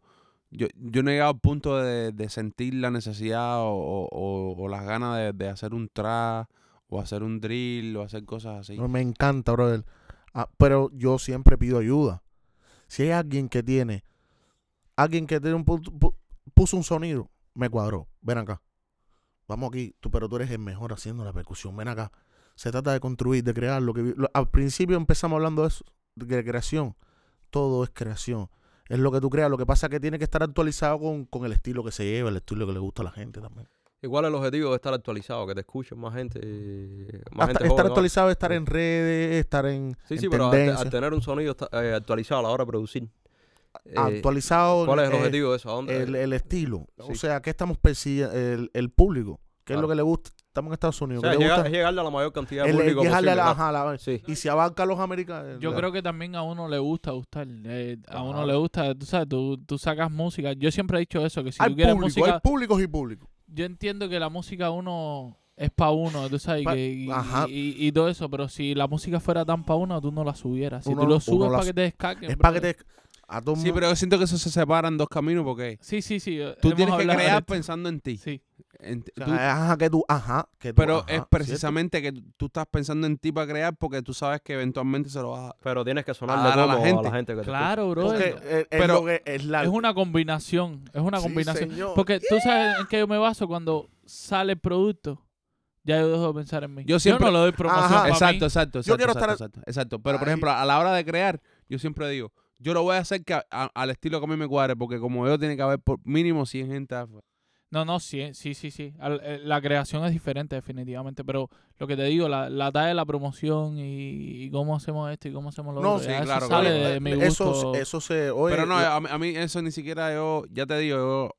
yo, yo no he llegado al punto de, de sentir la necesidad o, o- o- o las ganas de, de hacer un trap o hacer un drill o hacer cosas así. me encanta, brother. Ah, pero yo siempre pido ayuda. Si hay alguien que tiene, alguien que tiene un pu- pu- puso un sonido, me cuadró. Ven acá. Vamos aquí, tú, pero tú eres el mejor haciendo la percusión. Ven acá. Se trata de construir, de crear lo que lo- al principio empezamos hablando de eso, de creación. Todo es creación. Es lo que tú creas. Lo que pasa es que tiene que estar actualizado con, con el estilo que se lleva, el estilo que le gusta a la gente también. Igual el objetivo es estar actualizado, que te escuchen más gente. eh, Más Hasta- gente estar joven, ¿no? actualizado, estar en redes, estar en, Sí, en sí, pero al, te- tendencia. al tener un sonido eh, actualizado a la hora de producir. Eh, actualizado. ¿Cuál es el eh, objetivo de eso? ¿A dónde? el, el estilo. O sea, ¿qué estamos persiguiendo? El, el público. ¿Qué es lo que le gusta? Estamos en Estados o Unidos. sea, ¿qué es llegarle a la mayor cantidad de público llegarle a posible, la- claro. ajá, la- Sí. Y si abarca a los americanos. Yo la- creo que también a uno le gusta gustar. eh, a uno le gusta, tú sabes, tú, tú sacas música. Yo siempre he dicho eso, que si hay tú quieres público, música, hay públicos y públicos. yo entiendo que la música uno es para uno, tú sabes, y Pa- que- y, ajá. y- y todo eso, pero si la música fuera tan para uno, tú no la subieras. Si Uno- tú lo subes para que te descarguen. Es para que te. A todo Sí, mundo- pero yo siento que eso se separa en dos caminos porque Sí, sí, sí. tú hemos tienes que crear pensando en ti. Sí. En- o sea, tú- ajá, que tú. Ajá, que tú. pero ajá, es ¿cierto? precisamente que tú- tú estás pensando en ti para crear porque tú sabes que eventualmente se lo vas a... Pero tienes que A sonarle a la a gente. la gente que te Claro, bro. Porque Es, pero- que es la. es una combinación. Es una combinación. Porque tú sabes en qué yo me baso cuando sale el producto. Ya yo dejo de pensar en mí. Yo siempre- no le doy promoción Ajá. Exacto, mí. exacto, exacto. Yo quiero exacto, estar- exacto, exacto. Pero, por ejemplo, a la hora de crear, yo siempre digo, yo lo voy a hacer que a- a- al estilo que a mí me cuadre, porque como yo tiene que haber por mínimo 100 gente afuera. No, no, sí, sí, sí, sí. Al- eh, La creación es diferente, definitivamente. Pero lo que te digo, la, la talla de la promoción y, y cómo hacemos esto y cómo hacemos lo No, otro. sí, ya eso claro, sale claro. de mi eso, gusto. eso se. oye, Pero no, la- a mí, a mí eso ni siquiera yo, ya te digo, yo,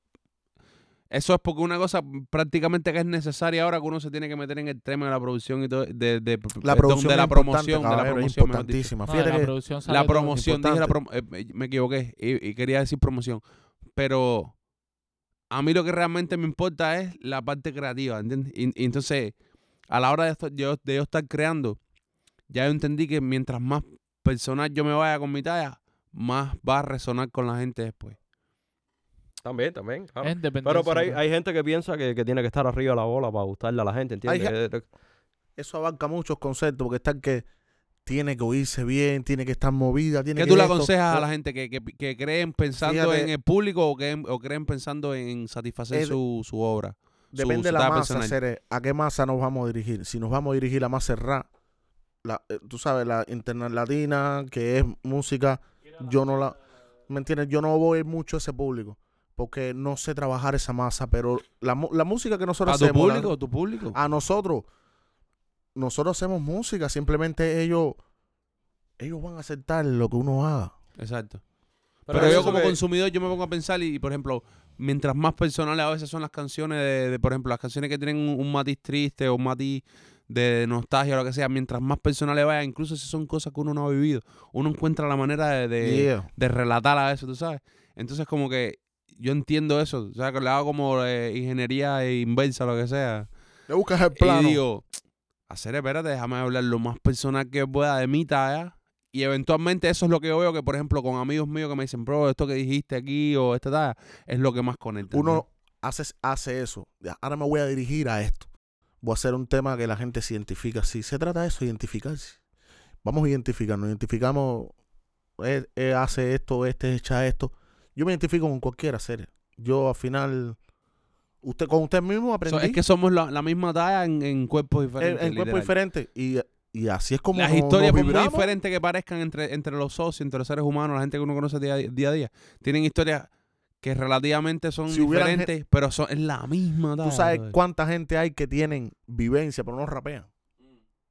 Eso es porque una cosa prácticamente que es necesaria ahora que uno se tiene que meter en el tema de la producción y todo, de, de, La producción de la promoción, de la es promoción, importantísima. No, Fíjate la que producción sale La promoción, dije la importante. promo- eh, me equivoqué y, y quería decir promoción. Pero a mí lo que realmente me importa es la parte creativa, ¿entiendes? Y, y entonces, a la hora de, esto- yo, de yo estar creando, ya yo entendí que mientras más personal yo me vaya con mi talla, más va a resonar con la gente después. También, también. claro. Pero por ahí hay gente que piensa que, que tiene que estar arriba de la bola para gustarle a la gente, ¿entiendes? Eh, eso abarca muchos conceptos, porque está el que tiene que oírse bien, tiene que estar movida, tiene ¿Qué que tú le esto. aconsejas a Eh, la gente que, que, que creen pensando Fíjate. en el público o, creen, o creen pensando en satisfacer Es- su, su obra? Depende su de la masa. Cere, a qué masa nos vamos a dirigir. Si nos vamos a dirigir a masa rap, la, eh, tú sabes, la internet latina, que es música, yo no la, ¿me entiendes? Yo no voy mucho a ese público, porque no sé trabajar esa masa, pero la, mu- la música que nosotros ¿A tu hacemos, la- público? ¿Tu público? a nosotros, nosotros hacemos música, simplemente ellos, ellos van a aceptar lo que uno haga. Exacto. Pero Pero, yo como que- consumidor yo me pongo a pensar y, por ejemplo, mientras más personales a veces son las canciones de, de, por ejemplo, las canciones que tienen un, un matiz triste o un matiz de nostalgia o lo que sea, mientras más personales vaya, incluso si son cosas que uno no ha vivido, uno encuentra la manera de, de, Yeah. de relatar a eso, tú sabes. Entonces como que yo entiendo eso, o sea, que le hago como eh, ingeniería inversa lo que sea. Le buscas el plano. Y digo, hacer, espérate, déjame hablar lo más personal que pueda de mi talla. Y eventualmente eso es lo que yo veo que, por ejemplo, con amigos míos que me dicen, bro, esto que dijiste aquí o esta talla, es lo que más conecta. uno hace, hace eso. Ya, Ahora me voy a dirigir a esto. Voy a hacer un tema que la gente se identifica. Si se trata de eso, identificarse. Vamos a identificarnos. Identificamos, él, él hace esto, este echa esto. Yo me identifico con cualquiera, serio. Yo al final, usted con usted mismo So, aprendí es que somos la, la misma talla en, en cuerpos en, diferentes. en cuerpos diferentes. Y, y así es como Las nos- historias, nos por muy vibramos. diferentes que parezcan entre, entre los socios, entre los seres humanos, la gente que uno conoce día, día a día, tienen historias que relativamente son Si diferentes, pero son es la misma talla. Tú sabes cuánta gente hay que tienen vivencia, pero no rapean.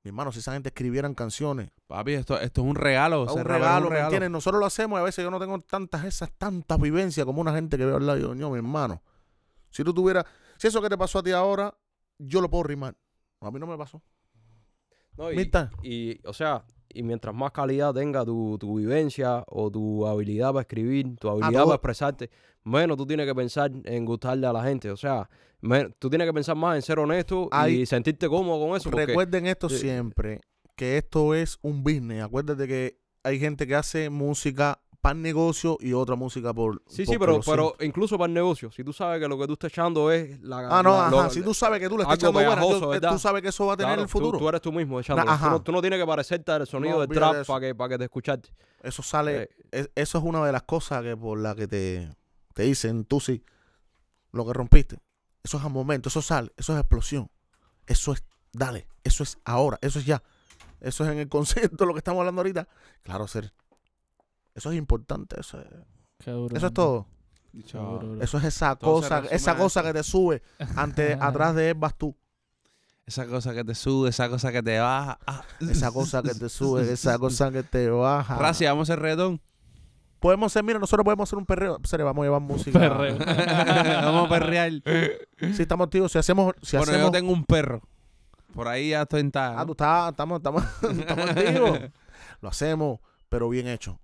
Mi hermano, si esa gente escribieran canciones, Papi, esto, esto es un regalo. Es un regalo, ¿me entiendes? Nosotros lo hacemos y a veces yo no tengo tantas esas, tantas vivencias como una gente que veo al lado. Yo, "Ño, mi hermano, si tú tuvieras, si eso que te pasó a ti ahora, yo lo puedo rimar. A mí no me pasó. No, y, o sea, y mientras más calidad tenga tu, tu vivencia o tu habilidad para escribir, tu habilidad todo- para expresarte, menos tú tienes que pensar en gustarle a la gente. O sea, tú tienes que pensar más en ser honesto Hay- y sentirte cómodo con eso. Porque, Recuerden esto eh, siempre, que esto es un business. Acuérdate que hay gente que hace música para negocio y otra música por sí, por- sí, pero, pero incluso para el negocio, si tú sabes que lo que tú estás echando es la... Ah, no, la- ajá. lo- si tú sabes que tú le estás echando buena, pegajoso, tú, sabes que eso va a tener claro, el futuro. Tú, tú eres tú mismo echando. Na- Tú, no, tú no tienes que parecerte al sonido No, del trap para que, para que te escucharte. Eso sale, Eh, es- eso es una de las cosas que por la que te, te dicen, tú sí, lo que rompiste. Eso es al momento, eso sale, eso es explosión. Eso es, dale, eso es ahora, eso es ya. Eso es en el concepto de lo que estamos hablando ahorita. Claro, ser. Eso es importante, eso es, Qué duro, eso es todo. Qué duro, bro. Eso es esa cosa, esa cosa que te sube ante, atrás de él vas tú. Esa cosa que te sube, esa cosa que te baja. Ah. Esa cosa que te sube, esa cosa que te baja. Racia, vamos a hacer reggaetón. Podemos hacer, mira, nosotros podemos hacer un perreo. Serio, vamos a llevar música. Perreo. vamos a perrear. Si estamos activos, si hacemos, si bueno, hacemos yo tengo un perro. Por ahí ya estoy en talla, Ah, tú estás, estamos, estamos, estamos activos. Lo hacemos, pero bien hecho.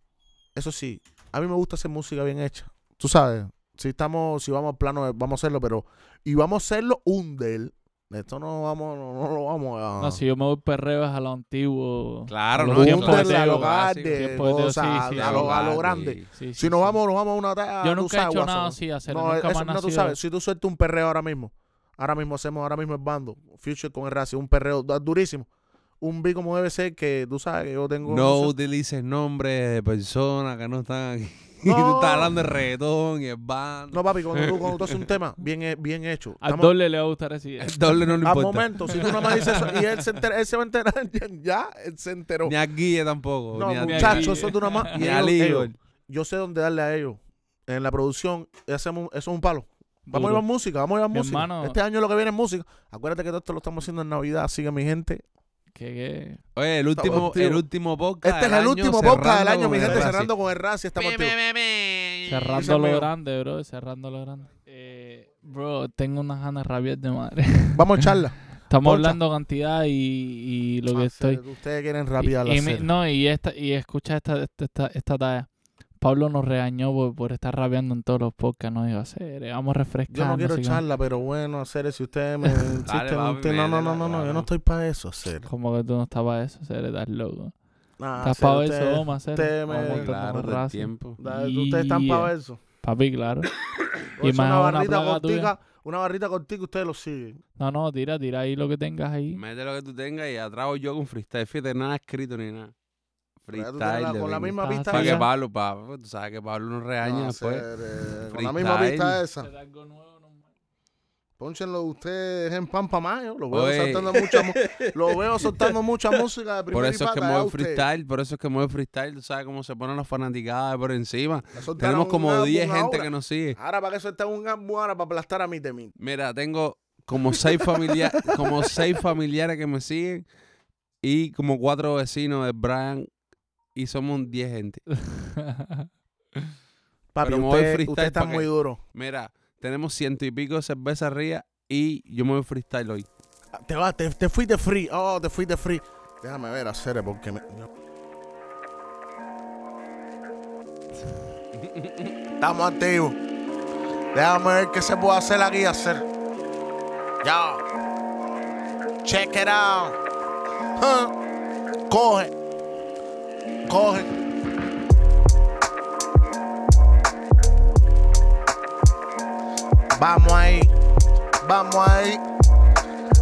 Eso sí, a mí me gusta hacer música bien hecha. Tú sabes, si estamos, si vamos al plano, vamos a hacerlo, pero, y vamos a hacerlo un del. Esto no vamos, no, no lo vamos a. No, si yo me voy perreo es a lo antiguo. Claro, no, de a lo grande, de sí, sí, a, lo, a lo grande. Sí, Si nos vamos, nos vamos a una talla. Yo nunca he hecho nada así, hacer. No, nunca eso, no, tú sabes, si tú sueltas un perreo ahora mismo, ahora mismo hacemos ahora mismo el bando, Future con el Racio, un perreo du- durísimo. Un beat como debe ser que tú sabes que yo tengo. No sé- utilices nombres de personas que no están aquí. No. tú estás hablando de reggaetón y el band. No, papi, cuando tú, cuando tú haces un tema bien, he- bien hecho. Al estamos- doble le va a gustar así. El doble no le al importa. momento, si tú nada más dices eso y él se, entera, él se va a enterar, ya, él se enteró. Ni a Guille tampoco. No, ni a muchachos, eso tú nada más. Y Ni a ellos- Ligor. yo sé dónde darle a ellos. En la producción, hacemos, eso es un palo. Vamos a Duro. llevar música, vamos a llevar Mi música. hermano- Este año lo que viene es música. Acuérdate que todo esto lo estamos haciendo en Navidad, así que mi gente. Que, que- Oye, el último, Estamos el último podcast. Este es el último podcast del año, mi gente, cerrando con el Razi. Estamos cerrando lo grande, bro. Cerrando lo grande. Eh, Bro, tengo unas ganas rabias de madre. Vamos a echarla. Estamos Porcha. hablando cantidad y, y lo que Ah, estoy. serio, Ustedes quieren rapear la y, no, y esta, y escucha esta, esta, esta, esta talla. Pablo nos regañó por, por estar rapeando en todos los podcasts. No digo hacer, vamos a refrescar. Yo no quiero echarla, pero bueno, hacer si ustedes me papi, usted- no, no, no, no, no, yo no estoy para eso, hacer. Como que tú no estás para eso, hacer, estás loco. Nah, Estás para eso, vamos a hacer. ustedes me- Vamos a montar Claro, una del tiempo. Ustedes están para eso. Papi, claro. Y más una una barrita tuya. cortica, una barrita cortica, ustedes lo siguen. No, no, tira, tira ahí lo que tengas ahí. Mete lo que tú tengas y atrago yo con freestyle. Fíjate, nada escrito ni nada. Freestyle. de con la misma pista Para que Pablo, pa, tú sabes que Pablo nos regaña No, después. eh, con la misma pista esa. Pónchenlo ustedes en Pampa Mayo. Lo veo soltando mucha, mu- lo veo soltando mucha música de Por eso es que mueve freestyle, por eso es que mueve freestyle. Tú sabes cómo se ponen las fanaticadas por encima. Tenemos como 10 gente que nos sigue. Ahora para que eso esté un álbum ahora para aplastar a mi temín. Mira, tengo como seis familiares, como seis familiares que me siguen y como cuatro vecinos de Brian y somos 10 gente. Papi, Pero me voy usted, freestyle usted está pa' que- muy duro. Mira, tenemos ciento y pico de cerveza arriba y yo me voy freestyle hoy. Te, va, te, te fuiste free. Oh, te fuiste free. Déjame ver, hacer porque me. Estamos activos. Déjame ver qué se puede hacer aquí, hacer. Ya. Check it out. Huh. Coge. Coge. Vamos ahí. Vamos ahí.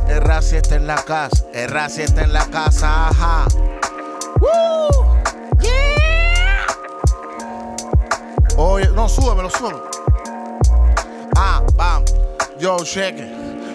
El Razi está en la casa. El Razi está en la casa. Ajá. Woo. Yeah. Oye, no, súbemelo, súbemelo. Ah, vamos. Yo, cheque.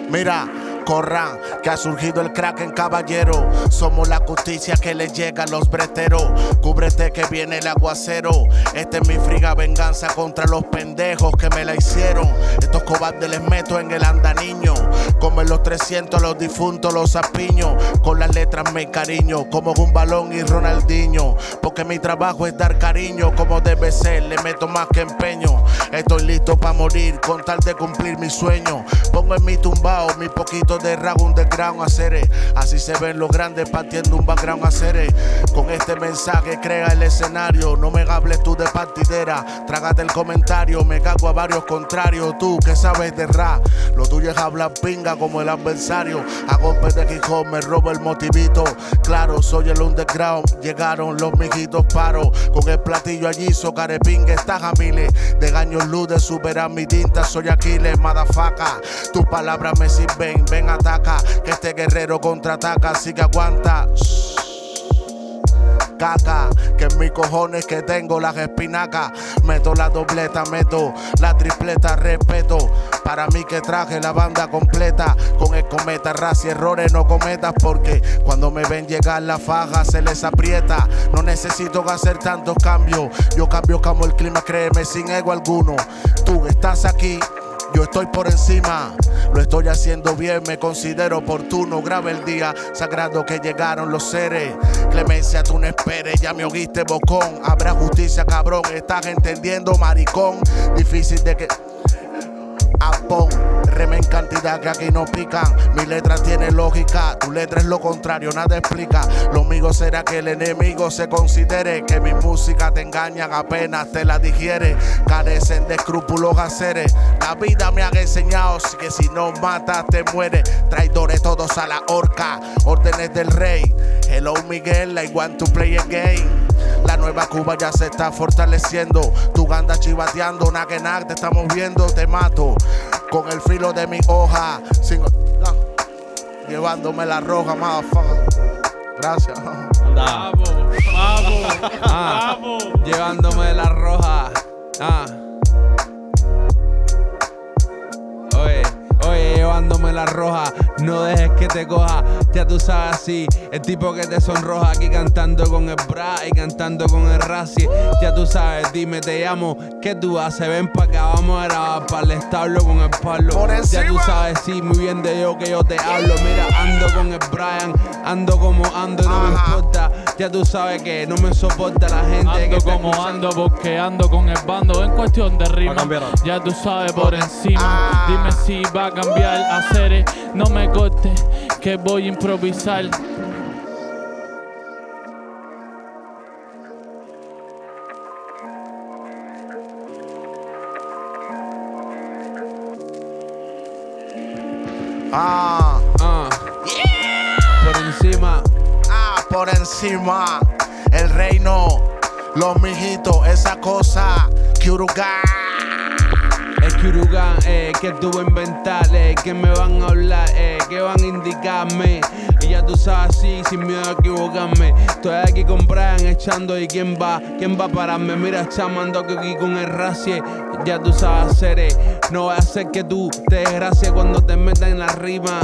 Mira, corran, que ha surgido el crack en caballero. Somos la justicia que le llega a los breteros. Cúbrete que viene el aguacero. Esta es mi friga venganza contra los pendejos que me la hicieron. Estos cobardes les meto en el andaniño. Como en los 300 los difuntos los apiño. Con las letras me cariño, como un balón y Ronaldinho. Porque mi trabajo es dar cariño como debe ser. Le meto más que empeño. Estoy listo para morir con tal de cumplir mi sueño. Pongo en mi tumbao mi poquito de rap underground a hacer. Así se ven los grandes partiendo un background a hacer. Con este mensaje crea el escenario. No me hables tú de partidera. Trágate el comentario. Me cago a varios contrarios. Tú que sabes de rap. Lo tuyo es hablar pinga como el adversario. A golpes de Gijón me robo el motivito. Claro, soy el underground. Llegaron los mijitos paro. Con el platillo allí, so carepingue, está Jamile. De gaños luz de superar mi tinta. Soy Aquiles, madafaca. Tus palabras me sirven. Ven, ataca. Que este guerrero contraataca. Así que aguanta. Caca, que en mis cojones que tengo las espinacas. Meto la dobleta, meto la tripleta, respeto. Para mí que traje la banda completa. Con el cometa, raza y errores no cometas. Porque cuando me ven llegar la faja se les aprieta. No necesito hacer tantos cambios. Yo cambio como el clima, créeme, sin ego alguno. Tú estás aquí. Yo estoy por encima, lo estoy haciendo bien, me considero oportuno. Grave el día sagrado que llegaron los seres. Clemencia, tú no esperes, ya me oíste bocón. Habrá justicia, cabrón, estás entendiendo, maricón. Difícil de que. Apón, rema en cantidad que aquí no pican. Mi letra tiene lógica, tu letra es lo contrario, nada explica. Lo mío será que el enemigo se considere que mi música te engañan apenas te la digiere. Carecen de escrúpulos haceres. La vida me ha enseñado que si no matas te mueres. Traidores todos a la horca, órdenes del rey. Hello Miguel, I want to play a game. La nueva Cuba ya se está fortaleciendo. Tu ganda chivateando, na que na, te estamos viendo, te mato. Con el filo de mi hoja. Sin, no, llevándome la roja, motherfucker. Gracias. Anda. Vamos, vamos, Ah. vamos. Llevándome la roja. Ah. La roja. No dejes que te coja. Ya tú sabes así. El tipo que te sonroja aquí cantando con el bra y cantando con el raci. Ya tú sabes, dime, te llamo. ¿Qué tú haces? Ven pa' acá, vamos a grabar para el establo con el palo. Ya tú sabes, sí, muy bien de yo que yo te hablo. Mira, ando con el Brian, ando como ando no me importa. Ya tú sabes que no me soporta la gente que Ando está como escuchando. ando, porque ando con el bando en cuestión de rima. Ya tú sabes por encima. Ah. Dime si va a cambiar hacer. No me corte, que voy a improvisar. Ah. Por encima. El reino, los mijitos, esa cosa. Kyuruga. Es Kyurugan, eh, que a inventar, eh, que me van a hablar, eh, que van a indicarme. Y ya tú sabes así, sin miedo a equivocarme. Estoy aquí con Brian echando y quién va, quién va a pararme. Mira, chamando aquí con el racie. Ya tú sabes hacer, eh, no voy a hacer que tú te desgracies cuando te metas en la rima.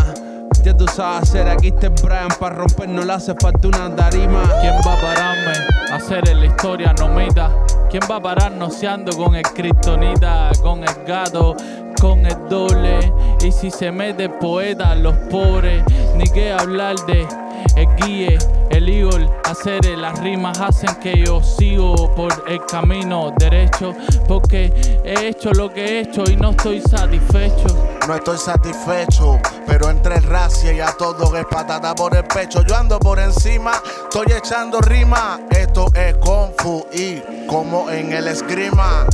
Ya tú sabes hacer, aquí está el Brian para romper, no le hace falta una tarima. ¿Quién va a pararme? Hacer en la historia no meta. ¿Quién va a parar noceando con el kriptonita, con el gato, con el doble? Y si se mete poeta, los pobres, ni que hablar de el guíe, el Eagle, hacer las rimas hacen que yo sigo por el camino derecho, porque he hecho lo que he hecho y no estoy satisfecho. No estoy satisfecho, pero entre racia y a todo es patata por el pecho. Yo ando por encima, estoy echando rima. Esto es Kung Fu y como en el esgrima.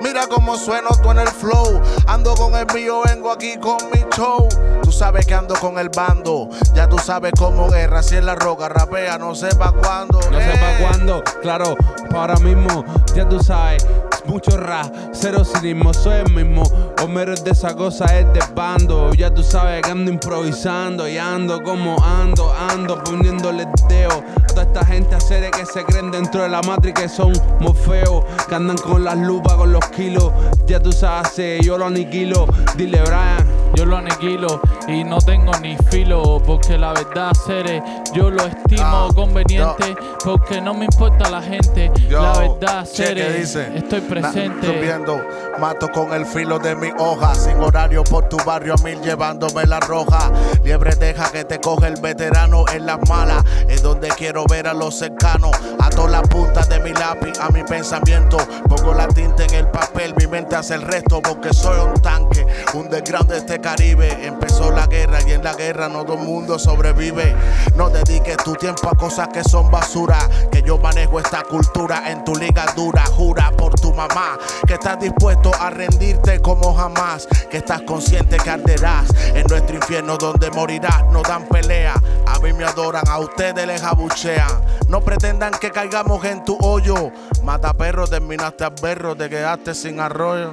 Mira cómo sueno tú en el flow. Ando con el mío, vengo aquí con mi show. Tú sabes que ando con el bando. Ya tú sabes cómo guerra. Si en la roca rapea, no sepa cuándo. No Eh. para cuándo, claro, ahora mismo, ya tú sabes. Mucho rap, cero cinismo, soy el mismo. Homero es de esa cosa, es de bando. Ya tú sabes que ando improvisando y ando como ando, ando poniéndole dedo. Toda esta gente hacer que se creen dentro de la matriz que son morfeos, que andan con las lupas, con los kilos. Ya tú sabes, yo lo aniquilo. Dile, Brian. Yo lo aniquilo y no tengo ni filo porque la verdad seré yo lo estimo Ah, conveniente porque no me importa la gente Yo, la verdad seré estoy Na- presente subiendo, mato con el filo de mi hoja. Sin horario por tu barrio a mil llevándome la roja. Liebre deja que te coge el veterano en las malas. Es donde quiero ver a los cercanos. Ato la punta de mi lápiz a mi pensamiento. Pongo la tinta en el papel, mi mente hace el resto. Porque soy un tanque, un desgrande de este Caribe. Empezó la guerra y en la guerra no todo el mundo sobrevive. No dediques tu tiempo a cosas que son basura. Que yo manejo esta cultura en tu liga dura. Jura por tu mamá que estás dispuesto a rendirte como jamás. Que estás consciente que arderás en nuestro infierno donde morirás. No dan pelea. A mí me adoran, a ustedes les abuchean. No pretendan que caigamos en tu hoyo. Mata perro, terminaste al berro, te quedaste sin arroyo.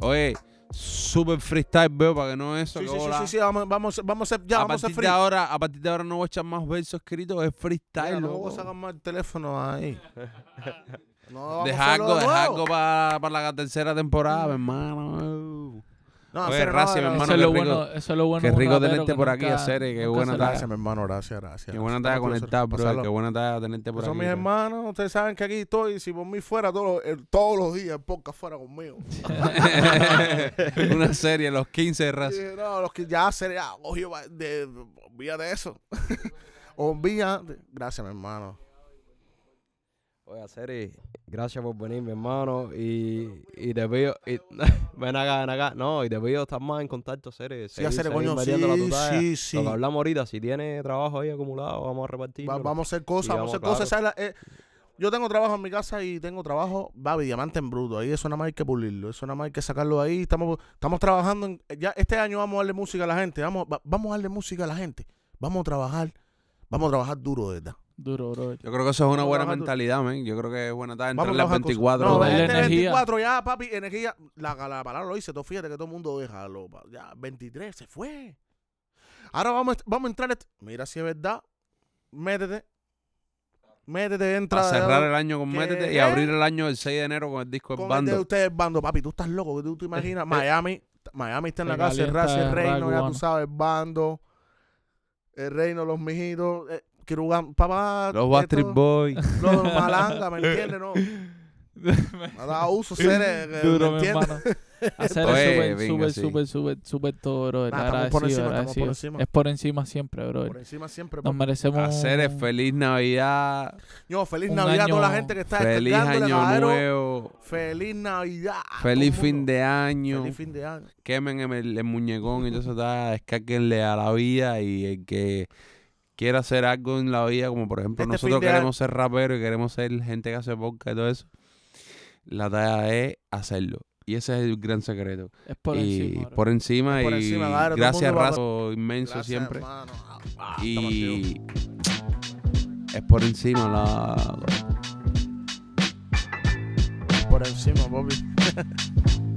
Oye, super freestyle, veo, para que no eso. Sí, que sí, sí, sí, sí, vamos, vamos, vamos a ser, ya, a vamos a ser partir free. de ahora, a partir de ahora no voy a echar más versos escritos, es freestyle, Mira, no voy a sacar más el teléfono ahí. No, Deja algo, de deja algo para la tercera temporada, mi hermano. No, Oye, Raci, mi hermano, eso, es qué lo rico- bueno, eso es lo bueno qué rico tenerte por aquí, Acere, qué nunca buena tarde. Gracias, mi hermano, gracias, gracias. Qué buena closer. conectar, bro. Qué buena talla tenerte por Son aquí. mis bro. hermanos, ustedes saben que aquí estoy. Si por mí fuera todos los, eh, todos los días, el podcast fuera conmigo. Una serie, los 15 de raza. No, los que ya sería, oye, va- de, de eso. Olvida. de- Gracias, mi hermano. Oye, Seri, gracias por venir, mi hermano. Y, y te pido. y- ven acá, ven acá. No, y te pido estar más en contacto, Seri. Sí, hacer coño, sí, sí, sí. Lo que hablamos ahorita, si tiene trabajo ahí acumulado, vamos a repartir. Va- vamos a hacer cosas, vamos a hacer cosas. ¿sabes la- eh, yo tengo trabajo en mi casa y tengo trabajo, baby, diamante en bruto. Ahí eso nada más hay que pulirlo, eso nada más hay que sacarlo ahí. Estamos, estamos trabajando en, ya este año vamos a darle música a la gente, vamos, va- vamos a darle música a la gente. Vamos a trabajar, vamos a trabajar duro, de verdad. Duro bro Yo creo que eso es una buena mentalidad, man. Yo creo que es buena a al trabajar cosas. 24. No, este energía. 24 ya, papi, energía. La, la palabra lo dice, tú fíjate que todo el mundo déjalo. pa- Ya, 23, se fue. Ahora vamos, a vamos a entrar. Mira si es verdad. Métete. Métete, entra. Para cerrar el año con ¿Qué? Métete y abrir el año el 6 de enero con el disco con del el de bando. ustedes bando, papi, tú estás loco, tú te imaginas. Miami, Miami está en la casa, Raza, el Reino, ya tú sabes, bando, el Reino, los mijitos, eh, Papá, Los esto, Boys. los Malanga, ¿me entiendes? No, no da uso, seres, que, duro ¿me mi entiendes? hermano Hacer súper, súper, súper, súper, súper todo, bro. Nah, estamos por agradecido, encima, estamos por agradecido. encima. Es por encima siempre, bro. Por encima siempre. Nos merecemos. Hacer es un- feliz Navidad, Yo, feliz un Navidad a toda la año- gente que está feliz año nuevo, Feliz Navidad. feliz fin de año. Feliz fin de año. quemen el, el muñecón y todo eso, está, descárguenle a la vida y el que quiera hacer algo en la vida, como por ejemplo Este nosotros queremos ser raperos y queremos ser gente que hace podcast y todo eso, la tarea es hacerlo. Y ese es el gran secreto. Es por y encima, bro. por encima por y encima, el gracias Razo, inmenso Gracias, siempre. Ah, activos. Y es por encima la... Por encima, papi.